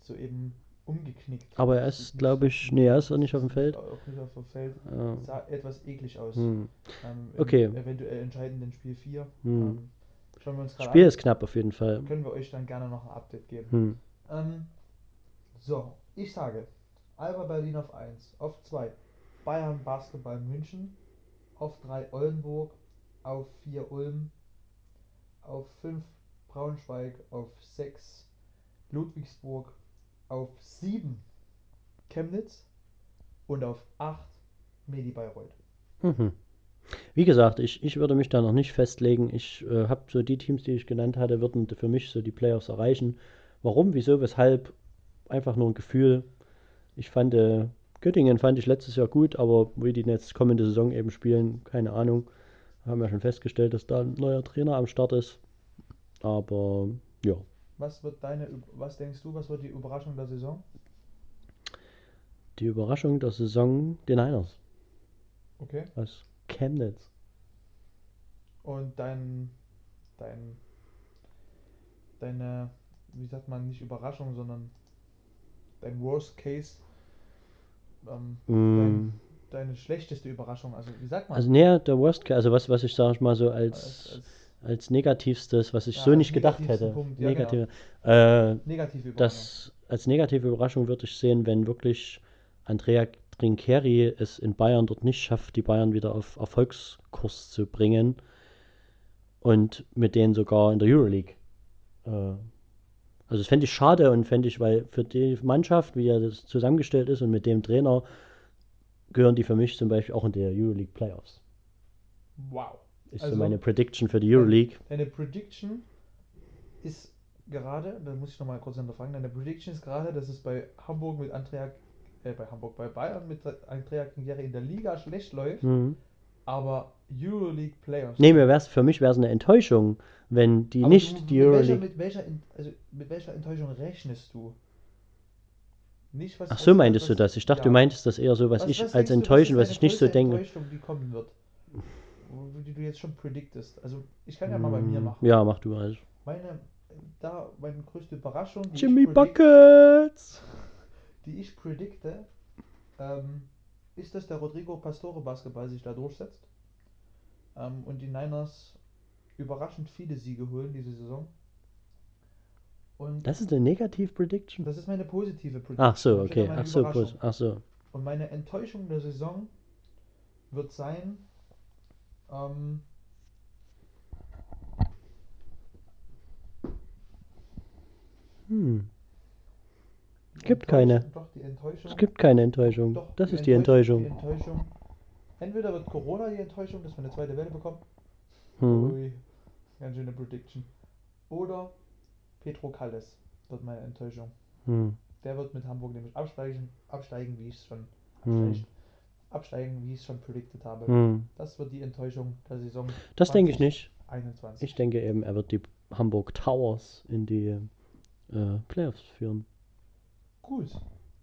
ist soeben umgeknickt. Aber er ist, glaube ich, nee, er ist noch nicht auf dem Feld. Auch nicht auf dem Feld. Ja. Sah etwas eklig aus. Hm. Ähm, Okay. Eventuell entscheidend in Spiel 4. Hm. Ähm, schauen wir uns gerade Spiel an. ist knapp auf jeden Fall. Können wir euch dann gerne noch ein Update geben. Hm. Ähm, so, ich sage Alba Berlin auf 1, auf 2 Bayern Basketball München, auf 3 Oldenburg, auf 4 Ulm, auf 5 Braunschweig, auf 6 Ludwigsburg, auf 7 Chemnitz und auf 8 Medi Bayreuth. Mhm. Wie gesagt, ich, ich würde mich da noch nicht festlegen. Ich äh, habe so die Teams, die ich genannt hatte, würden für mich so die Playoffs erreichen. Warum, wieso, weshalb? Einfach nur ein Gefühl. Ich fand, äh, Göttingen fand ich letztes Jahr gut, aber wie die jetzt kommende Saison eben spielen, keine Ahnung. Wir haben ja schon festgestellt, dass da ein neuer Trainer am Start ist. Aber ja, Was wird deine, was denkst du, was wird die Überraschung der Saison? die Überraschung der Saison, den Niners Okay. aus Chemnitz. Und dein, dein, deine, wie sagt man, nicht Überraschung, sondern dein Worst Case, ähm, Mm, deine schlechteste Überraschung. Also wie sagt man? Also näher der Worst Case, also was, was ich sag ich mal so als, als, als als negativstes, was ich Ja, so nicht gedacht hätte. Punkt, ja, Negative, äh, negative das als negative Überraschung würde ich sehen, wenn wirklich Andrea Trinchieri es in Bayern dort nicht schafft, die Bayern wieder auf Erfolgskurs zu bringen und mit denen sogar in der Euroleague. Äh, also das fände ich schade und fände ich, weil für die Mannschaft, wie er das zusammengestellt ist und mit dem Trainer, gehören die für mich zum Beispiel auch in der Euroleague Playoffs. wow. Ist Also- so meine Prediction für die Euroleague. Deine Prediction ist gerade, da muss ich nochmal kurz hinterfragen, deine Prediction ist gerade, dass es bei Hamburg mit Andrea, äh, bei Hamburg, bei Bayern mit Andrea Kingieri in der Liga schlecht läuft, Mhm. aber Euroleague Playoffs. Nee, mir wär's, für mich wäre es eine Enttäuschung, wenn die Aber nicht du, die mit welcher, Euroleague. mit, welcher, also mit welcher Enttäuschung rechnest du? Nicht was. Ach so was- meintest was- du das? Ich dachte, ja. du meintest das eher so, was, ich als du, enttäuschen, ist was ich nicht so denke. Enttäuschung, die kommen wird. Die du jetzt schon predictest. Also, ich kann ja mal bei mir Mm, machen. Ja, mach du mal. Meine, da, meine größte Überraschung, die Jimmy ich, Buckets! die ich predikte, ähm, ist, dass der Rodrigo Pastore Basketball sich da durchsetzt. Ähm, und die Niners überraschend viele Siege holen diese Saison. Und Das ist eine Negativ-Prediction? das ist meine positive Prediction. Ach so, okay. Ach so, ach so. Und meine Enttäuschung der Saison wird sein, ähm, Hm. die Gibt keine. Doch, die Enttäuschung. Es gibt keine Enttäuschung. Doch, Das ist die Enttäuschung. Die Enttäuschung. Entweder wird Corona die Enttäuschung, dass wir eine zweite Welle bekommen. Hm. Ui, ganz schöne Prediction. Oder Petro Kalles wird meine Enttäuschung. Hm. Der wird mit Hamburg nämlich absteigen, absteigen wie ich es schon Hm. Absteigen, wie ich es schon predicted habe. Hm. Das wird die Enttäuschung der Saison Das denke ich nicht. 21. Ich denke eben, er wird die Hamburg Towers in die äh, Playoffs führen. Gut.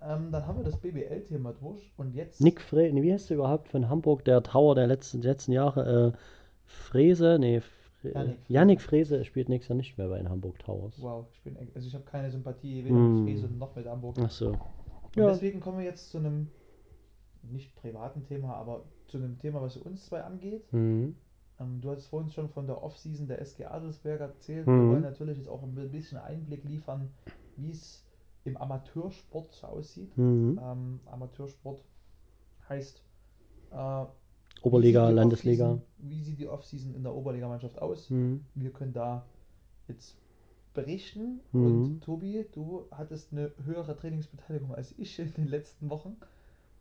Ähm, dann haben wir das BBL-Thema durch und jetzt. Nick Fre nee, wie heißt der überhaupt von Hamburg, der Tower der letzten, letzten Jahre? Äh, Frese? Nee, Fre Frese. Yannick Frese spielt nächstes Jahr nicht mehr bei den Hamburg Towers. Wow, ich bin also ich habe keine Sympathie weder Mm. mit Fries noch mit Hamburg. Ach so. Und Ja. deswegen kommen wir jetzt zu einem nicht privaten Thema, aber zu einem Thema, was uns zwei angeht. Mhm. Ähm, du hast vorhin schon von der Offseason der SG Adelsberg erzählt. Mhm. Wir wollen natürlich jetzt auch ein bisschen Einblick liefern, wie es im Amateursport so aussieht. Mhm. Ähm, Amateursport heißt äh, Oberliga, wie Landesliga. Wie sieht die Offseason in der Oberligamannschaft aus? Mhm. Wir können da jetzt berichten. Mhm. Und Tobi, du hattest eine höhere Trainingsbeteiligung als ich in den letzten Wochen.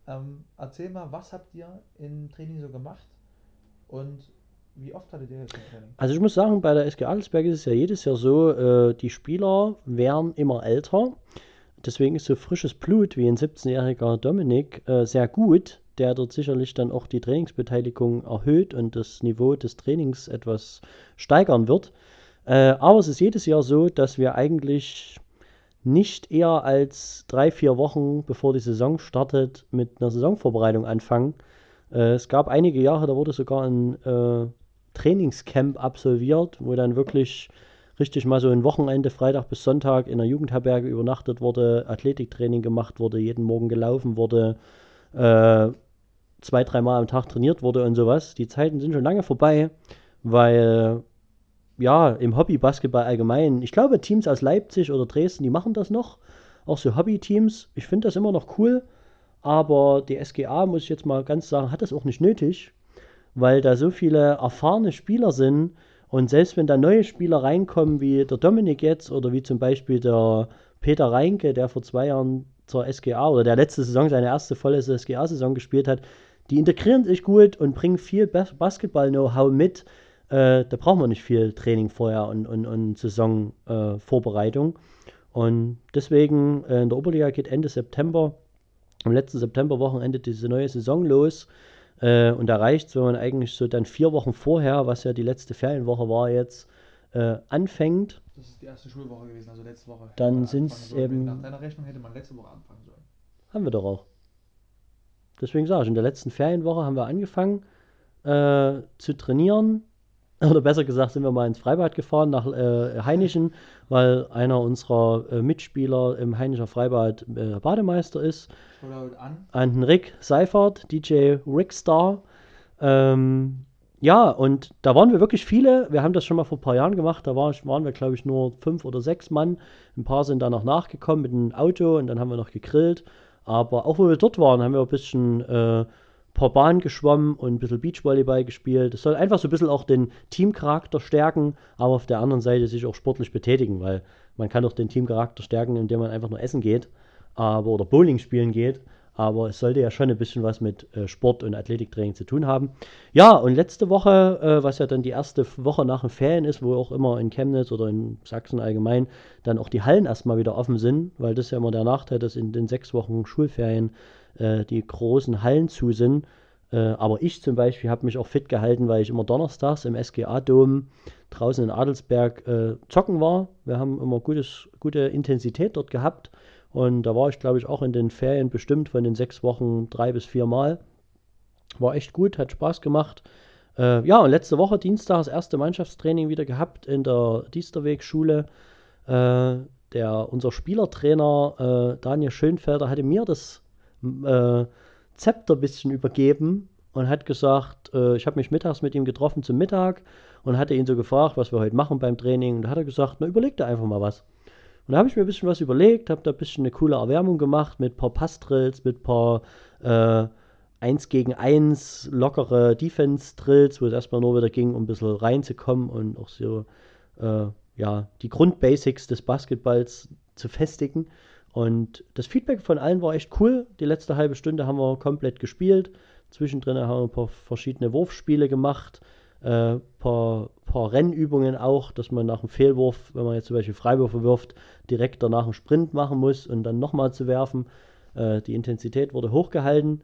Ähm, erzähl mal, was habt ihr im Training so gemacht und wie oft hattet ihr jetzt ein Training? Also ich muss sagen, bei der SG Adelsberg ist es ja jedes Jahr so, äh, die Spieler werden immer älter. Deswegen ist so frisches Blut wie ein 17-jähriger Dominik äh, sehr gut, der dort sicherlich dann auch die Trainingsbeteiligung erhöht und das Niveau des Trainings etwas steigern wird. Äh, aber es ist jedes Jahr so, dass wir eigentlich nicht eher als drei, vier Wochen bevor die Saison startet mit einer Saisonvorbereitung anfangen. Äh, es gab einige Jahre, da wurde sogar ein äh, Trainingscamp absolviert, wo dann wirklich richtig mal so ein Wochenende, Freitag bis Sonntag in der Jugendherberge übernachtet wurde, Athletiktraining gemacht wurde, jeden Morgen gelaufen wurde, äh, zwei, dreimal am Tag trainiert wurde und sowas. Die Zeiten sind schon lange vorbei, weil ja, im Hobby-Basketball allgemein, ich glaube, Teams aus Leipzig oder Dresden, die machen das noch, auch so Hobby-Teams. Ich finde das immer noch cool, aber die SGA, muss ich jetzt mal ganz sagen, hat das auch nicht nötig, weil da so viele erfahrene Spieler sind und selbst wenn da neue Spieler reinkommen, wie der Dominik jetzt oder wie zum Beispiel der Peter Reinke, der vor zwei Jahren zur SGA oder der letzte Saison seine erste volle SGA-Saison gespielt hat, die integrieren sich gut und bringen viel Bas Basketball-Know-how mit. Äh, da braucht man nicht viel Training vorher und, und, und Saisonvorbereitung. und deswegen äh, in der Oberliga geht Ende September, am letzten Septemberwochenende diese neue Saison los. Äh, und da reicht wenn man eigentlich so dann vier Wochen vorher, was ja die letzte Ferienwoche war jetzt, äh, anfängt. Das ist die erste Schulwoche gewesen, also letzte Woche. Dann anfangen sollen. eben- Nach deiner Rechnung hätte man letzte Woche anfangen sollen. Haben wir doch auch. Deswegen sage ich, in der letzten Ferienwoche haben wir angefangen äh, zu trainieren. Oder besser gesagt, sind wir mal ins Freibad gefahren nach äh, Heinichen, weil einer unserer äh, Mitspieler im Heinischer Freibad äh, Bademeister ist. Shoutout an. An den Rick Seifert, DJ Rickstar. Ähm, ja, und da waren wir wirklich viele. Wir haben das schon mal vor ein paar Jahren gemacht. Da war, waren wir, glaube ich, nur fünf oder sechs Mann. Ein paar sind dann noch nachgekommen mit einem Auto und dann haben wir noch gegrillt. Aber auch wo wir dort waren, haben wir ein bisschen äh, paar Bahnen geschwommen und ein bisschen Beachvolleyball gespielt. Das soll einfach so ein bisschen auch den Teamcharakter stärken, aber auf der anderen Seite sich auch sportlich betätigen, weil man kann auch den Teamcharakter stärken, indem man einfach nur essen geht aber, oder Bowling spielen geht. Aber es sollte ja schon ein bisschen was mit äh, Sport und Athletiktraining zu tun haben. Ja, und letzte Woche, äh, was ja dann die erste Woche nach den Ferien ist, wo auch immer in Chemnitz oder in Sachsen allgemein dann auch die Hallen erstmal wieder offen sind, weil das ja immer der Nachteil, dass in den sechs Wochen Schulferien äh, die großen Hallen zu sind. Äh, aber ich zum Beispiel habe mich auch fit gehalten, weil ich immer donnerstags im SGA-Dom draußen in Adelsberg äh, zocken war. Wir haben immer gutes, gute Intensität dort gehabt. Und da war ich, glaube ich, auch in den Ferien bestimmt von den sechs Wochen drei bis vier Mal. War echt gut, hat Spaß gemacht. Äh, ja, und letzte Woche, Dienstag, das erste Mannschaftstraining wieder gehabt in der Diesterweg-Schule. Äh, der, unser Spielertrainer äh, Daniel Schönfelder hatte mir das äh, Zepter ein bisschen übergeben und hat gesagt, äh, ich habe mich mittags mit ihm getroffen zum Mittag und hatte ihn so gefragt, was wir heute machen beim Training. Und da hat er gesagt, na überleg dir einfach mal was. Und da habe ich mir ein bisschen was überlegt, habe da ein bisschen eine coole Erwärmung gemacht mit ein paar Passdrills, mit ein paar äh, 1 gegen 1 lockere Defense-Drills, wo es erstmal nur wieder ging, um ein bisschen reinzukommen und auch so äh, ja, die Grundbasics des Basketballs zu festigen. Und das Feedback von allen war echt cool. Die letzte halbe Stunde haben wir komplett gespielt. Zwischendrin haben wir ein paar verschiedene Wurfspiele gemacht, ein äh, paar, paar Rennübungen auch, dass man nach dem Fehlwurf, wenn man jetzt zum Beispiel Freiwürfe wirft, direkt danach einen Sprint machen muss und dann nochmal zu werfen. Äh, die Intensität wurde hochgehalten.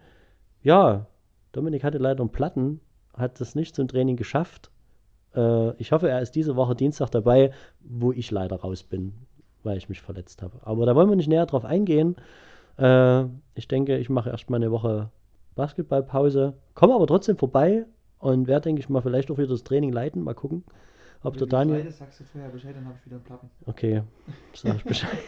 Ja, Dominik hatte leider einen Platten, hat das nicht zum Training geschafft. Äh, ich hoffe, er ist diese Woche Dienstag dabei, wo ich leider raus bin, weil ich mich verletzt habe. Aber da wollen wir nicht näher drauf eingehen. Äh, ich denke, ich mache erstmal eine Woche Basketballpause, komme aber trotzdem vorbei und werde, denke ich mal, vielleicht auch wieder das Training leiten. Mal gucken, ob der Wenn du Daniel. leidest, sagst du vorher Bescheid, dann habe ich wieder einen Platten. Okay, <laughs> sag ich Bescheid.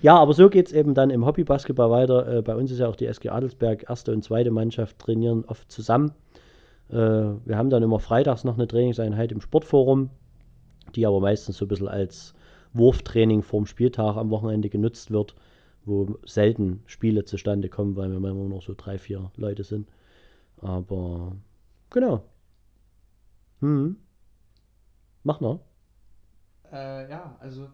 ja, aber so geht es eben dann im Hobbybasketball weiter. Äh, bei uns ist ja auch die SG Adelsberg, erste und zweite Mannschaft trainieren oft zusammen. Äh, wir haben dann immer freitags noch eine Trainingseinheit im Sportforum, die aber meistens so ein bisschen als Wurftraining vorm Spieltag am Wochenende genutzt wird, wo selten Spiele zustande kommen, weil wir immer nur noch so drei, vier Leute sind. Aber genau. Hm. Mach noch. Äh, ja, also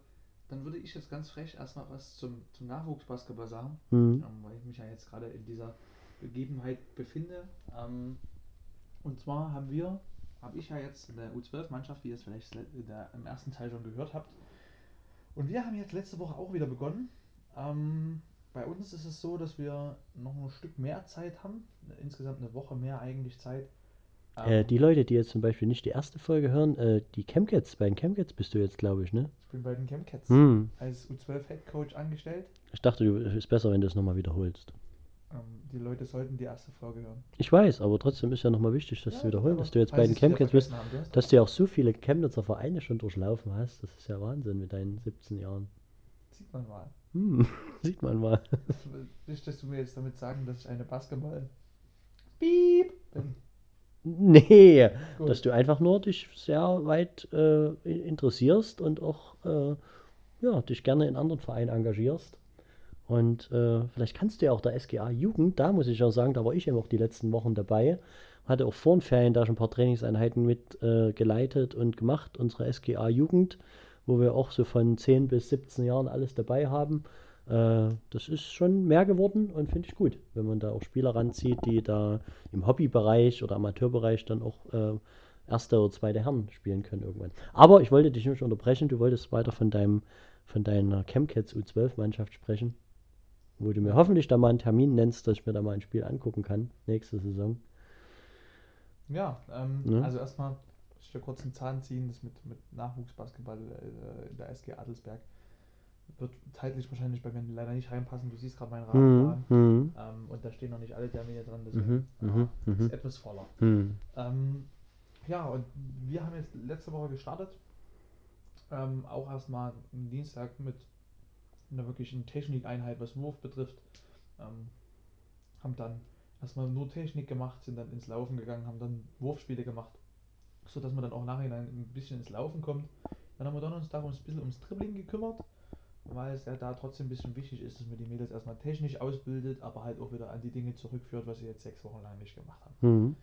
dann würde ich jetzt ganz frech erstmal was zum, zum Nachwuchsbasketball sagen, Hm. ähm, weil ich mich ja jetzt gerade in dieser Begebenheit befinde. Ähm, und zwar haben wir, habe ich ja jetzt eine U12-Mannschaft, wie ihr es vielleicht in der, im ersten Teil schon gehört habt. Und wir haben jetzt letzte Woche auch wieder begonnen. Ähm, bei uns ist es so, dass wir noch ein Stück mehr Zeit haben, insgesamt eine Woche mehr eigentlich Zeit. Äh, Ähm, die Leute, die jetzt zum Beispiel nicht die erste Folge hören, äh, die Camcats, bei den Camcats bist du jetzt, glaube ich, ne? ich bin bei den Chemcats Hm. als U12 Head Coach angestellt. Ich dachte, du es ist besser, wenn du es nochmal wiederholst. Ähm, die Leute sollten die erste Folge hören. Ich weiß, aber trotzdem ist ja nochmal wichtig, dass Ja, du wiederholst, aber dass du jetzt bei den Camcats bist, dass du ja auch so viele Chemnitzer Vereine schon durchlaufen hast. Das ist ja Wahnsinn mit deinen 17 Jahren. Sieht man mal. Hm. <laughs> Sieht man mal. Nicht, dass du mir jetzt damit sagen, dass ich eine Basketball. Piep! bin. <laughs> Nee, Gut. dass du einfach nur dich sehr weit äh, interessierst und auch äh, ja, dich gerne in anderen Vereinen engagierst. Und äh, vielleicht kannst du ja auch der SGA Jugend, da muss ich ja sagen, da war ich eben auch die letzten Wochen dabei, hatte auch vor den Ferien da schon ein paar Trainingseinheiten mit äh, geleitet und gemacht, unsere SGA Jugend, wo wir auch so von 10 bis 17 Jahren alles dabei haben. Äh, das ist schon mehr geworden und finde ich gut, wenn man da auch Spieler ranzieht, die da im Hobbybereich oder Amateurbereich dann auch äh, erste oder zweite Herren spielen können irgendwann. Aber ich wollte dich nicht unterbrechen, du wolltest weiter von deinem von deiner Chemcats U12-Mannschaft sprechen. Wo du mir hoffentlich da mal einen Termin nennst, dass ich mir da mal ein Spiel angucken kann, nächste Saison. Ja, ähm, Ne? also erstmal, ich da kurz einen Zahn ziehen, das mit, mit Nachwuchsbasketball äh, in der SG Adelsberg wird zeitlich wahrscheinlich bei mir leider nicht reinpassen. Du siehst gerade meinen Hm, Rahmenplan. hm, Ähm, und da stehen noch nicht alle Termine dran, deswegen Mhm, ah, mhm, ist mhm. etwas voller. hm. Ähm, ja, und wir haben jetzt letzte Woche gestartet. Ähm, auch erstmal am Dienstag mit einer wirklichen Technikeinheit, was Wurf betrifft. Ähm, haben dann erstmal nur Technik gemacht, sind dann ins Laufen gegangen, haben dann Wurfspiele gemacht, sodass man dann auch nachhinein ein bisschen ins Laufen kommt. Dann haben wir Donnerstag uns ein bisschen ums Dribbling gekümmert, weil es ja da trotzdem ein bisschen wichtig ist, dass man die Mädels erstmal technisch ausbildet, aber halt auch wieder an die Dinge zurückführt, was sie jetzt sechs Wochen lang nicht gemacht haben. Hm.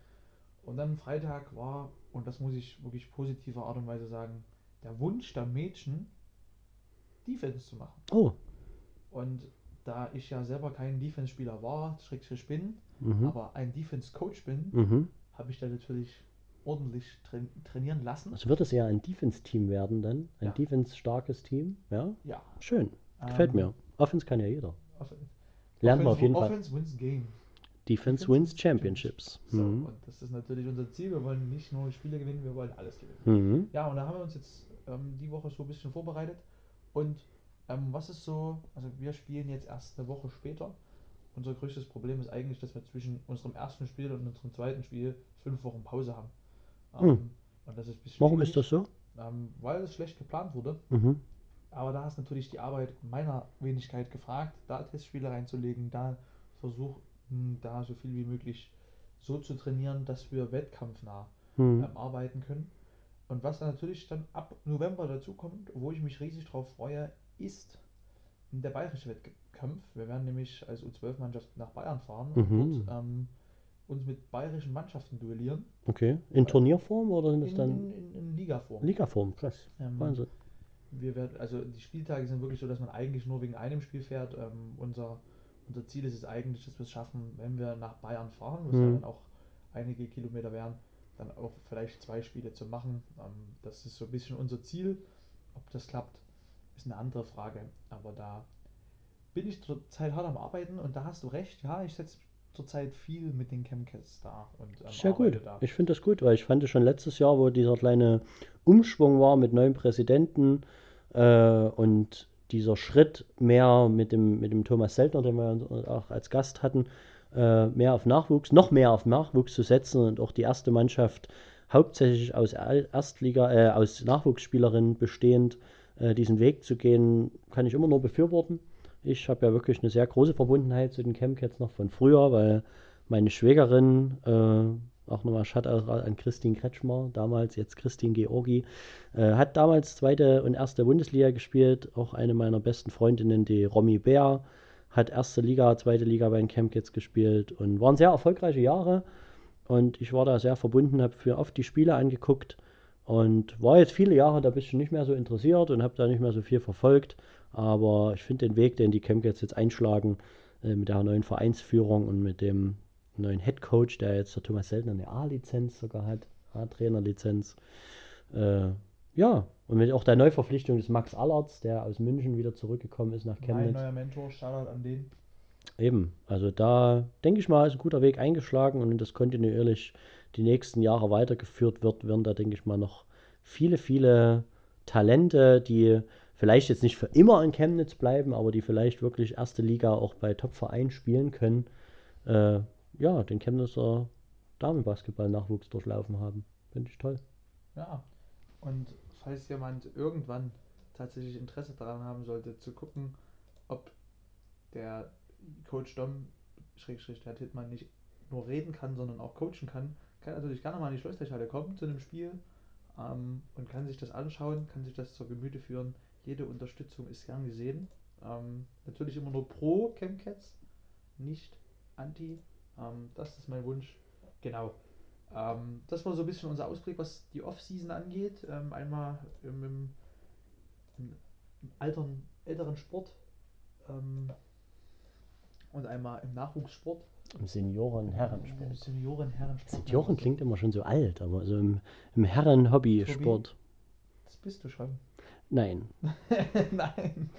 Und dann Freitag war, und das muss ich wirklich positiver Art und Weise sagen, der Wunsch der Mädchen, Defense zu machen. Oh. Und da ich ja selber kein Defense-Spieler war, Schrägstrich bin, Mhm. aber ein Defense-Coach bin, Mhm. habe ich da natürlich ordentlich train trainieren lassen. Also wird es eher ein Defense-Team werden dann? Ein Ja. Defense-starkes Team? Ja, Ja. schön. Gefällt ähm, mir. Offense kann ja jeder. Off Lernt man auf Offense- jeden Fall. Offense wins game. Defense Defense wins wins Championships. So, Mhm. und das ist natürlich unser Ziel. Wir wollen nicht nur Spiele gewinnen, wir wollen alles gewinnen. Mhm. Ja, und da haben wir uns jetzt ähm, die Woche so ein bisschen vorbereitet. Und ähm, was ist so, also wir spielen jetzt erst eine Woche später. Unser größtes Problem ist eigentlich, dass wir zwischen unserem ersten Spiel und unserem zweiten Spiel fünf Wochen Pause haben. Ähm, Hm. Und das ist ein bisschen Warum ist das so? Ähm, weil es schlecht geplant wurde. Mhm. Aber da ist natürlich die Arbeit meiner Wenigkeit gefragt, da Testspiele reinzulegen, da versuchen, da so viel wie möglich so zu trainieren, dass wir wettkampfnah Mhm. ähm, arbeiten können. Und was dann natürlich dann ab November dazu kommt, wo ich mich riesig drauf freue, ist der bayerische Wettkampf. Wir werden nämlich als U12-Mannschaft nach Bayern fahren und Mhm. dort ähm, uns mit bayerischen Mannschaften duellieren. Okay. In Turnierform oder sind das In, dann in, in, Ligaform. Ligaform? Krass. Ähm, Wahnsinn. wir werden, also die Spieltage sind wirklich so, dass man eigentlich nur wegen einem Spiel fährt. Ähm, unser, unser Ziel ist es eigentlich, dass wir es schaffen, wenn wir nach Bayern fahren, was ja Mhm. dann auch einige Kilometer wären, dann auch vielleicht zwei Spiele zu machen. Ähm, das ist so ein bisschen unser Ziel. Ob das klappt, ist eine andere Frage. Aber da bin ich zurzeit hart am Arbeiten und da hast du recht. Ja, ich setze zurzeit viel mit den Chemcats da und ähm, Sehr gut. da. Ich finde das gut, weil ich fand es schon letztes Jahr, wo dieser kleine Umschwung war mit neuen Präsidenten äh, und dieser Schritt mehr mit dem, mit dem Thomas Seltner, den wir uns auch als Gast hatten, äh, mehr auf Nachwuchs, noch mehr auf Nachwuchs zu setzen und auch die erste Mannschaft hauptsächlich aus Erstliga, äh, aus Nachwuchsspielerinnen bestehend, äh, diesen Weg zu gehen, kann ich immer nur befürworten. Ich habe ja wirklich eine sehr große Verbundenheit zu den Chemcats noch von früher, weil meine Schwägerin, äh, auch nochmal Shoutout an Christine Kretschmer, damals, jetzt Christine Georgi, äh, hat damals zweite und erste Bundesliga gespielt. Auch eine meiner besten Freundinnen, die Romy Bär, hat erste Liga, zweite Liga bei den Chemcats gespielt und waren sehr erfolgreiche Jahre. Und ich war da sehr verbunden, habe für oft die Spiele angeguckt und war jetzt viele Jahre da ein bisschen nicht mehr so interessiert und habe da nicht mehr so viel verfolgt. Aber ich finde den Weg, den die Chemcats jetzt einschlagen, äh, mit der neuen Vereinsführung und mit dem neuen Head Coach, der jetzt der Thomas Seltner eine A-Lizenz sogar hat, A-Trainerlizenz. Äh, ja, und mit auch der Neuverpflichtung des Max Allerts, der aus München wieder zurückgekommen ist nach Mein Chemnitz. neuer Mentor, Shoutout an den. Eben, also da denke ich mal, ist ein guter Weg eingeschlagen und wenn das kontinuierlich die nächsten Jahre weitergeführt wird, werden da, denke ich mal, noch viele, viele Talente, die vielleicht jetzt nicht für immer in Chemnitz bleiben, aber die vielleicht wirklich erste Liga auch bei Top-Vereinen spielen können, äh, ja, den Chemnitzer Damenbasketball-Nachwuchs durchlaufen haben. Finde ich toll. Ja, und falls jemand irgendwann tatsächlich Interesse daran haben sollte, zu gucken, ob der Coach Dom, Schrägstrich, der Tittmann nicht nur reden kann, sondern auch coachen kann, kann natürlich gerne mal in die Schleusterschale kommen zu einem Spiel ähm, und kann sich das anschauen, kann sich das zur Gemüte führen. Jede Unterstützung ist gern gesehen. Ähm, natürlich immer nur pro Chemcats, nicht anti. Ähm, das ist mein Wunsch. Genau. Ähm, das war so ein bisschen unser Ausblick, was die Off-Season angeht. Ähm, einmal im, im, im, alteren, älteren Sport ähm, und einmal im Nachwuchssport. Im Senioren- Im Herrensport. Senioren-Herrensport. Senioren klingt immer schon so alt, aber so im, im Herren-Hobby-Sport. Das bist du schon. Nein. <laughs> Nein.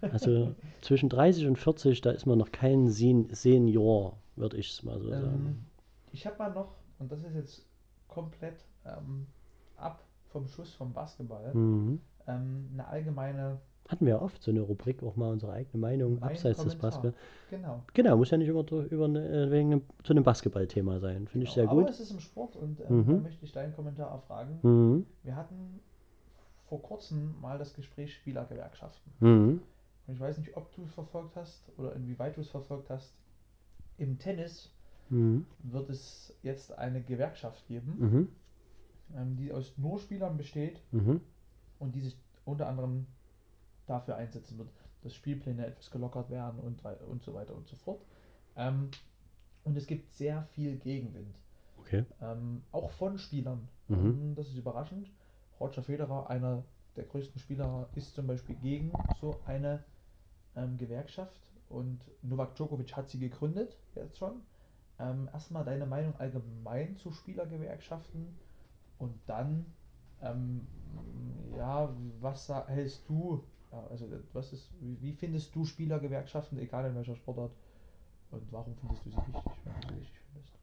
Also zwischen 30 und 40, da ist man noch kein Sen Senior, würde ich es mal so Ähm, sagen. ich habe mal noch, und das ist jetzt komplett ähm, ab vom Schuss vom Basketball, Mhm. ähm, eine allgemeine Hatten wir oft so eine Rubrik, auch mal unsere eigene Meinung Mein abseits des. Basketball. Genau. Genau, muss ja nicht immer über eine, äh, wegen einem, zu einem Basketballthema sein. Finde ich genau. sehr Aber gut. es ist im Sport und ähm, Mhm. da möchte ich deinen Kommentar erfragen. Mhm. Wir hatten vor kurzem mal das Gespräch Spielergewerkschaften. Mhm. Und ich weiß nicht, ob du es verfolgt hast oder inwieweit du es verfolgt hast. Im Tennis Mhm. wird es jetzt eine Gewerkschaft geben, Mhm. ähm, die aus nur Spielern besteht Mhm. und die sich unter anderem dafür einsetzen wird, dass Spielpläne etwas gelockert werden und, und so weiter und so fort. Ähm, und es gibt sehr viel Gegenwind, Okay. ähm, auch von Spielern. Mhm. Ähm, das ist überraschend. Roger Federer, einer der größten Spieler, ist zum Beispiel gegen so eine ähm, Gewerkschaft und Novak Djokovic hat sie gegründet, jetzt schon. Ähm, erstmal deine Meinung allgemein zu Spielergewerkschaften und dann, ähm, ja, was hältst du, ja, also was ist, wie, wie findest du Spielergewerkschaften, egal in welcher Sportart, und warum findest du sie wichtig, wenn du sie wichtig findest?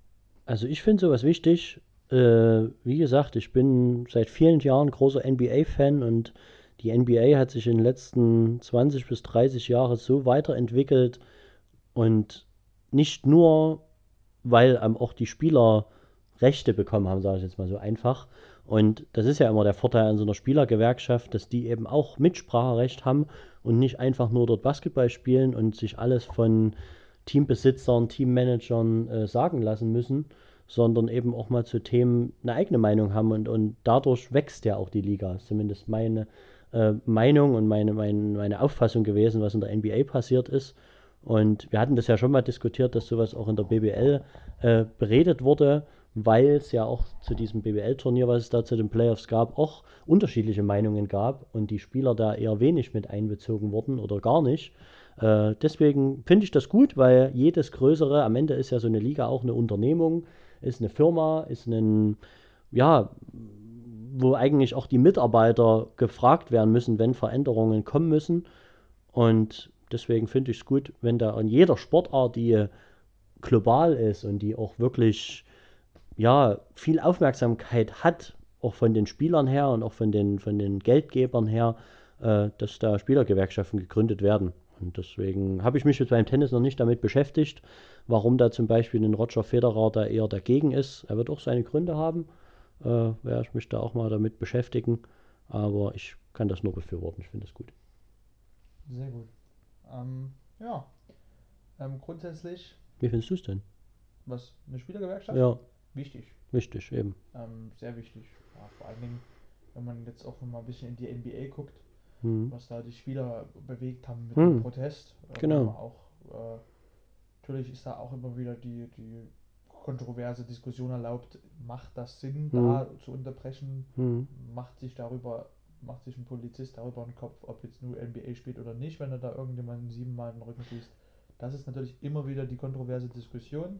Also ich finde sowas wichtig. Äh, wie gesagt, ich bin seit vielen Jahren großer NBA-Fan und die NBA hat sich in den letzten 20 bis 30 Jahren so weiterentwickelt und nicht nur, weil ähm, auch die Spieler Rechte bekommen haben, sage ich jetzt mal so einfach. Und das ist ja immer der Vorteil an so einer Spielergewerkschaft, dass die eben auch Mitspracherecht haben und nicht einfach nur dort Basketball spielen und sich alles von Teambesitzern, Teammanagern äh, sagen lassen müssen, sondern eben auch mal zu Themen eine eigene Meinung haben und, und dadurch wächst ja auch die Liga. Ist zumindest meine äh, Meinung und meine, meine, meine Auffassung gewesen, was in der NBA passiert ist. Und wir hatten das ja schon mal diskutiert, dass sowas auch in der BBL äh, beredet wurde, weil es ja auch zu diesem BBL-Turnier, was es da zu den Playoffs gab, auch unterschiedliche Meinungen gab und die Spieler da eher wenig mit einbezogen wurden oder gar nicht. Äh, deswegen finde ich das gut, weil jedes größere, am Ende ist ja so eine Liga auch eine Unternehmung, ist eine Firma, ist ein, ja, wo eigentlich auch die Mitarbeiter gefragt werden müssen, wenn Veränderungen kommen müssen. Und deswegen finde ich es gut, wenn da in jeder Sportart, die global ist und die auch wirklich ja, viel Aufmerksamkeit hat, auch von den Spielern her und auch von den, von den Geldgebern her, äh, dass da Spielergewerkschaften gegründet werden. Und deswegen habe ich mich jetzt beim Tennis noch nicht damit beschäftigt, warum da zum Beispiel ein Roger Federer da eher dagegen ist. Er wird auch seine Gründe haben, äh, werde ich mich da auch mal damit beschäftigen. Aber ich kann das nur befürworten, ich finde es gut. Sehr gut. Ähm, ja, ähm, grundsätzlich, Wie findest du es denn? was, eine Spielergewerkschaft? Ja, Wichtig. wichtig eben. Ähm, sehr wichtig. Ja, vor allen Dingen, wenn man jetzt auch mal ein bisschen in die NBA guckt, Mhm. was da die Spieler bewegt haben mit Hm. dem Protest. Äh, Genau. Auch, äh, natürlich ist da auch immer wieder die, die kontroverse Diskussion erlaubt, macht das Sinn, Hm. da zu unterbrechen? Mhm. Macht sich darüber, macht sich ein Polizist darüber einen Kopf, ob jetzt nur NBA spielt oder nicht, wenn er da irgendjemanden siebenmal in den Rücken schießt? Das ist natürlich immer wieder die kontroverse Diskussion,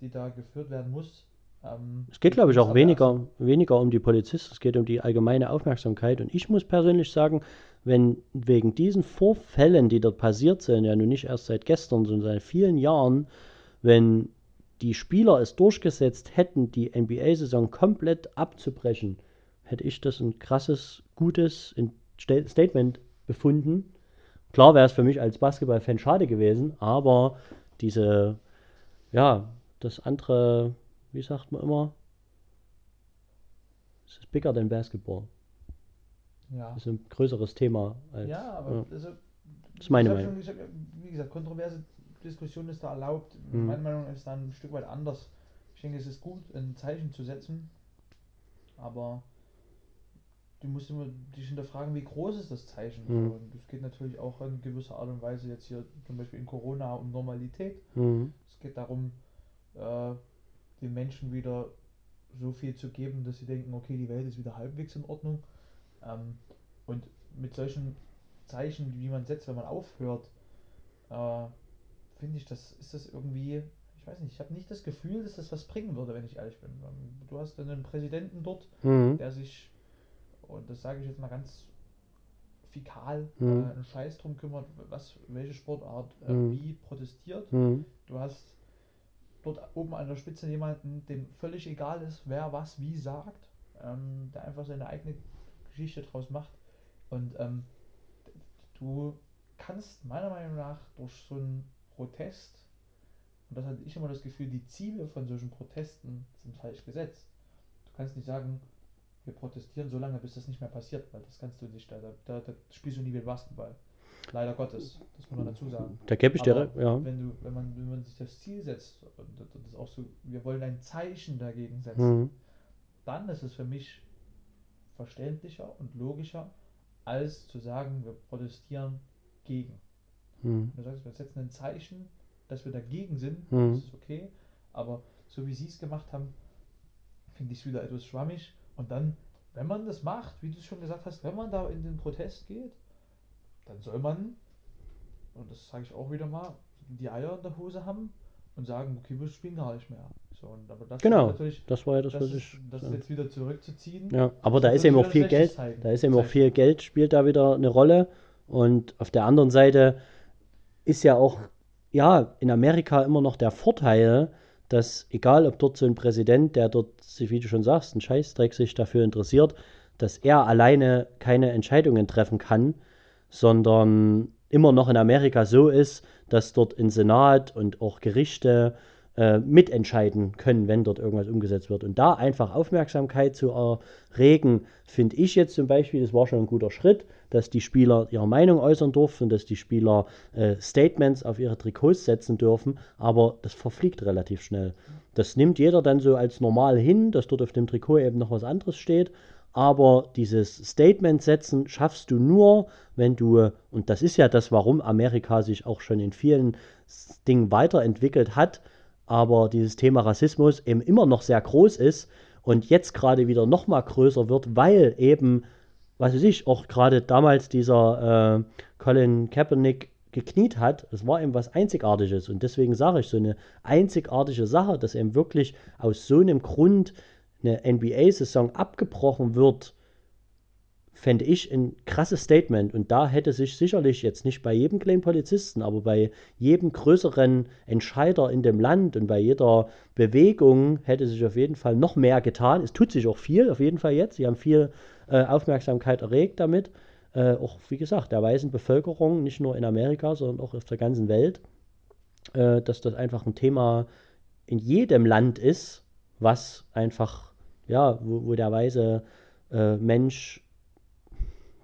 die da geführt werden muss. Ähm, Es geht, glaube ich, auch weniger, weniger um die Polizisten, es geht um die allgemeine Aufmerksamkeit. Und ich muss persönlich sagen, wenn wegen diesen Vorfällen, die dort passiert sind, ja nun nicht erst seit gestern, sondern seit vielen Jahren, wenn die Spieler es durchgesetzt hätten, die NBA-Saison komplett abzubrechen, hätte ich das ein krasses, gutes Statement befunden. Klar wäre es für mich als Basketballfan schade gewesen, aber diese, ja, das andere, wie sagt man immer, es ist bigger than Basketball. Ja. Das ist ein größeres Thema. Als, Ja, aber ja. also, Das ist meine Meinung. hab, wie gesagt, kontroverse Diskussion ist da erlaubt. Mhm. Meine Meinung ist dann ein Stück weit anders. Ich denke, es ist gut, ein Zeichen zu setzen, aber du musst immer dich hinterfragen, wie groß ist das Zeichen. Mhm. Und es geht natürlich auch in gewisser Art und Weise jetzt hier zum Beispiel in Corona um Normalität. Mhm. Es geht darum, äh, den Menschen wieder so viel zu geben, dass sie denken, okay, die Welt ist wieder halbwegs in Ordnung. Ähm, und mit solchen Zeichen, die man setzt, wenn man aufhört, äh, finde ich, das ist das irgendwie, ich weiß nicht, ich habe nicht das Gefühl, dass das was bringen würde, wenn ich ehrlich bin. Ähm, Du hast dann einen Präsidenten dort, Mhm. der sich, und das sage ich jetzt mal ganz fikal Mhm. äh, einen Scheiß drum kümmert, was, welche Sportart äh, Mhm. wie protestiert. Mhm. Du hast dort oben an der Spitze jemanden, dem völlig egal ist, wer was wie sagt, ähm, der einfach seine eigene Geschichte draus macht. Und ähm, du kannst meiner Meinung nach durch so einen Protest, und das hatte ich immer das Gefühl, die Ziele von solchen Protesten sind falsch gesetzt. Du kannst nicht sagen, wir protestieren so lange, bis das nicht mehr passiert, weil das kannst du nicht, da, da, da, spielst du nie mit Basketball. Leider Gottes, das muss man dazu sagen. Da gebe ich dir, ja. wenn, du, wenn, man, wenn man sich das Ziel setzt und das auch so, wir wollen ein Zeichen dagegen setzen, Mhm. dann ist es für mich verständlicher und logischer, als zu sagen, wir protestieren gegen. Mhm. Wenn du sagst, wir setzen ein Zeichen, dass wir dagegen sind, Mhm. das ist okay, aber so wie sie es gemacht haben, finde ich es wieder etwas schwammig. Und dann, wenn man das macht, wie du es schon gesagt hast, wenn man da in den Protest geht, dann soll man, und das sage ich auch wieder mal, die Eier in der Hose haben und sagen, okay, wir spielen gar nicht mehr. So, und aber das Genau, ist das war ja das, das, was ist, ich. das so- jetzt wieder zurückzuziehen. Ja, aber da ist eben auch viel Geld, Zeichen. da ist eben auch viel Geld, spielt da wieder eine Rolle. Und auf der anderen Seite ist ja auch, ja, in Amerika immer noch der Vorteil, dass egal ob dort so ein Präsident, der dort, wie du schon sagst, ein Scheißdreck sich dafür interessiert, dass er alleine keine Entscheidungen treffen kann, sondern immer noch in Amerika so ist, dass dort ein Senat und auch Gerichte äh, mitentscheiden können, wenn dort irgendwas umgesetzt wird. Und da einfach Aufmerksamkeit zu erregen, finde ich jetzt zum Beispiel, das war schon ein guter Schritt, dass die Spieler ihre Meinung äußern durften, dass die Spieler äh, Statements auf ihre Trikots setzen dürfen, aber das verfliegt relativ schnell. Das nimmt jeder dann so als normal hin, dass dort auf dem Trikot eben noch was anderes steht. Aber dieses Statement setzen schaffst du nur, wenn du, und das ist ja das, warum Amerika sich auch schon in vielen Dingen weiterentwickelt hat, aber dieses Thema Rassismus eben immer noch sehr groß ist und jetzt gerade wieder noch mal größer wird, weil eben, was weiß ich, auch gerade damals dieser äh, Colin Kaepernick gekniet hat, es war eben was Einzigartiges und deswegen sage ich so eine einzigartige Sache, dass eben wirklich aus so einem Grund eine NBA-Saison abgebrochen wird, fände ich ein krasses Statement. Und da hätte sich sicherlich jetzt nicht bei jedem kleinen Polizisten, aber bei jedem größeren Entscheider in dem Land und bei jeder Bewegung hätte sich auf jeden Fall noch mehr getan. Es tut sich auch viel, auf jeden Fall jetzt. Sie haben viel äh, Aufmerksamkeit erregt damit. Äh, auch, wie gesagt, der weißen Bevölkerung, nicht nur in Amerika, sondern auch auf der ganzen Welt, äh, dass das einfach ein Thema in jedem Land ist, was einfach, ja, wo, wo der weiße äh, Mensch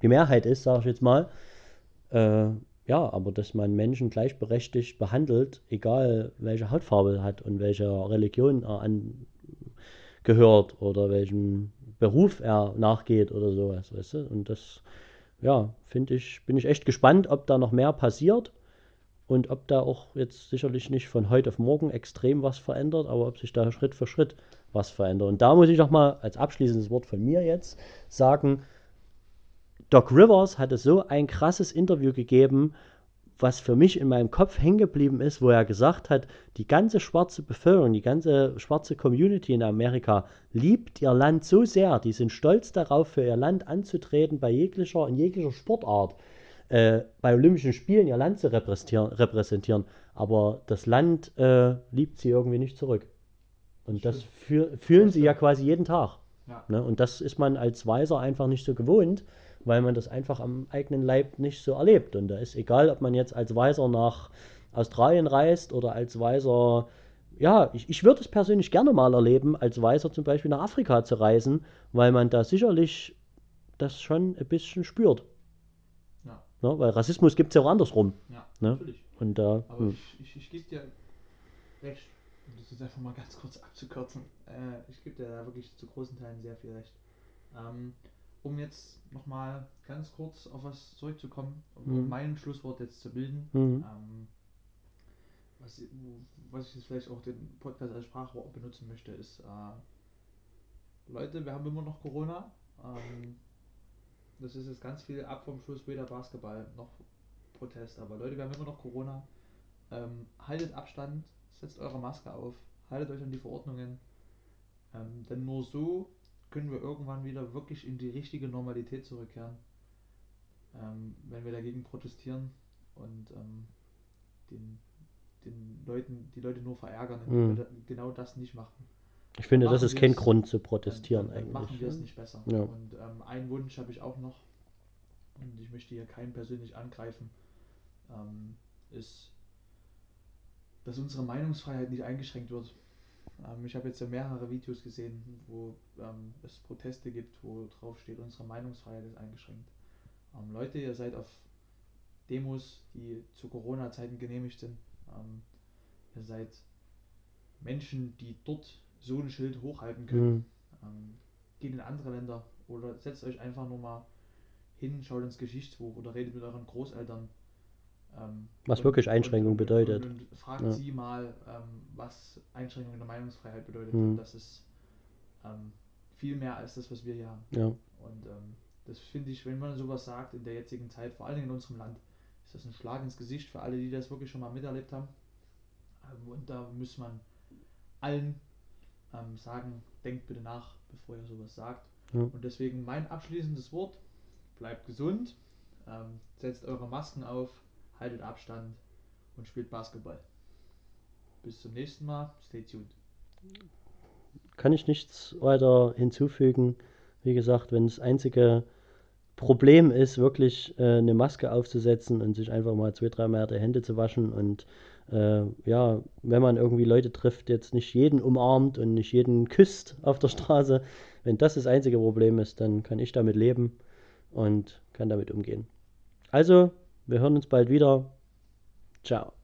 die Mehrheit ist, sage ich jetzt mal. Äh, ja, aber dass man Menschen gleichberechtigt behandelt, egal welche Hautfarbe er hat und welcher Religion er angehört oder welchem Beruf er nachgeht oder sowas, weißt du? Und das, ja, finde ich, bin ich echt gespannt, ob da noch mehr passiert und ob da auch jetzt sicherlich nicht von heute auf morgen extrem was verändert, aber ob sich da Schritt für Schritt was verändert. Und da muss ich noch mal als abschließendes Wort von mir jetzt sagen, Doc Rivers hatte so ein krasses Interview gegeben, was für mich in meinem Kopf hängen geblieben ist, wo er gesagt hat, die ganze schwarze Bevölkerung, die ganze schwarze Community in Amerika liebt ihr Land so sehr, die sind stolz darauf, für ihr Land anzutreten bei jeglicher, in jeglicher Sportart, äh, bei Olympischen Spielen ihr Land zu repräsentieren, repräsentieren. aber das Land äh, liebt sie irgendwie nicht zurück. Und das fühl, fühlen sie ja quasi jeden Tag. Ja. Ne? Und das ist man als Weißer einfach nicht so gewohnt, weil man das einfach am eigenen Leib nicht so erlebt. Und da ist egal, ob man jetzt als Weißer nach Australien reist oder als Weißer, ja, ich, ich würde es persönlich gerne mal erleben, als Weißer zum Beispiel nach Afrika zu reisen, weil man da sicherlich das schon ein bisschen spürt. Ja. Ne? Weil Rassismus gibt es ja auch andersrum. Ja, Ne? natürlich. Und da, Aber hm. ich, ich, ich gebe dir recht, um das jetzt einfach mal ganz kurz abzukürzen. Äh, ich gebe dir da wirklich zu großen Teilen sehr viel recht. Ähm, um jetzt nochmal ganz kurz auf was zurückzukommen, um Mhm. mein Schlusswort jetzt zu bilden. Mhm. Ähm, was, was ich jetzt vielleicht auch den Podcast als Sprachrohr benutzen möchte, ist, äh, Leute, wir haben immer noch Corona. Ähm, das ist jetzt ganz viel ab vom Schluss weder Basketball noch Protest. Aber Leute, wir haben immer noch Corona. Ähm, haltet Abstand, setzt eure Maske auf, haltet euch an die Verordnungen. Ähm, denn nur so können wir irgendwann wieder wirklich in die richtige Normalität zurückkehren. ähm, wenn wir dagegen protestieren und ähm, den, den Leuten, die Leute nur verärgern, indem Mhm. wir da, genau das nicht machen. Ich finde, das machen ist kein Grund zu protestieren dann, dann machen eigentlich. wir es ne? nicht besser. Ja. Und ähm, einen Wunsch habe ich auch noch, und ich möchte hier keinen persönlich angreifen, ähm, ist, dass unsere Meinungsfreiheit nicht eingeschränkt wird. Ähm, ich habe jetzt ja mehrere Videos gesehen, wo ähm, es Proteste gibt, wo drauf steht, unsere Meinungsfreiheit ist eingeschränkt. Ähm, Leute, ihr seid auf Demos, die zu Corona-Zeiten genehmigt sind. Ähm, ihr seid Menschen, die dort so ein Schild hochhalten können. Mhm. Ähm, geht in andere Länder oder setzt euch einfach nur mal hin, schaut ins Geschichtsbuch oder redet mit euren Großeltern. Ähm, Was wirklich Einschränkung bedeutet. Und, und fragt Ja. sie mal, ähm, was Einschränkung der Meinungsfreiheit bedeutet. Mhm. Und das ist ähm, viel mehr als das, was wir hier haben. Ja. Und ähm, das finde ich, wenn man sowas sagt in der jetzigen Zeit, vor allem in unserem Land, ist das ein Schlag ins Gesicht für alle, die das wirklich schon mal miterlebt haben. Ähm, und da muss man allen ähm, sagen, denkt bitte nach, bevor ihr sowas sagt. Ja. Und deswegen mein abschließendes Wort, bleibt gesund, setzt eure Masken auf, haltet Abstand und spielt Basketball. Bis zum nächsten Mal, stay tuned. Kann ich nichts weiter hinzufügen. Wie gesagt, wenn das einzige Problem ist, wirklich äh, eine Maske aufzusetzen und sich einfach mal zwei, dreimal die Hände zu waschen und äh, ja, wenn man irgendwie Leute trifft, jetzt nicht jeden umarmt und nicht jeden küsst auf der Straße, wenn das das einzige Problem ist, dann kann ich damit leben und kann damit umgehen. Also, wir hören uns bald wieder. Ciao.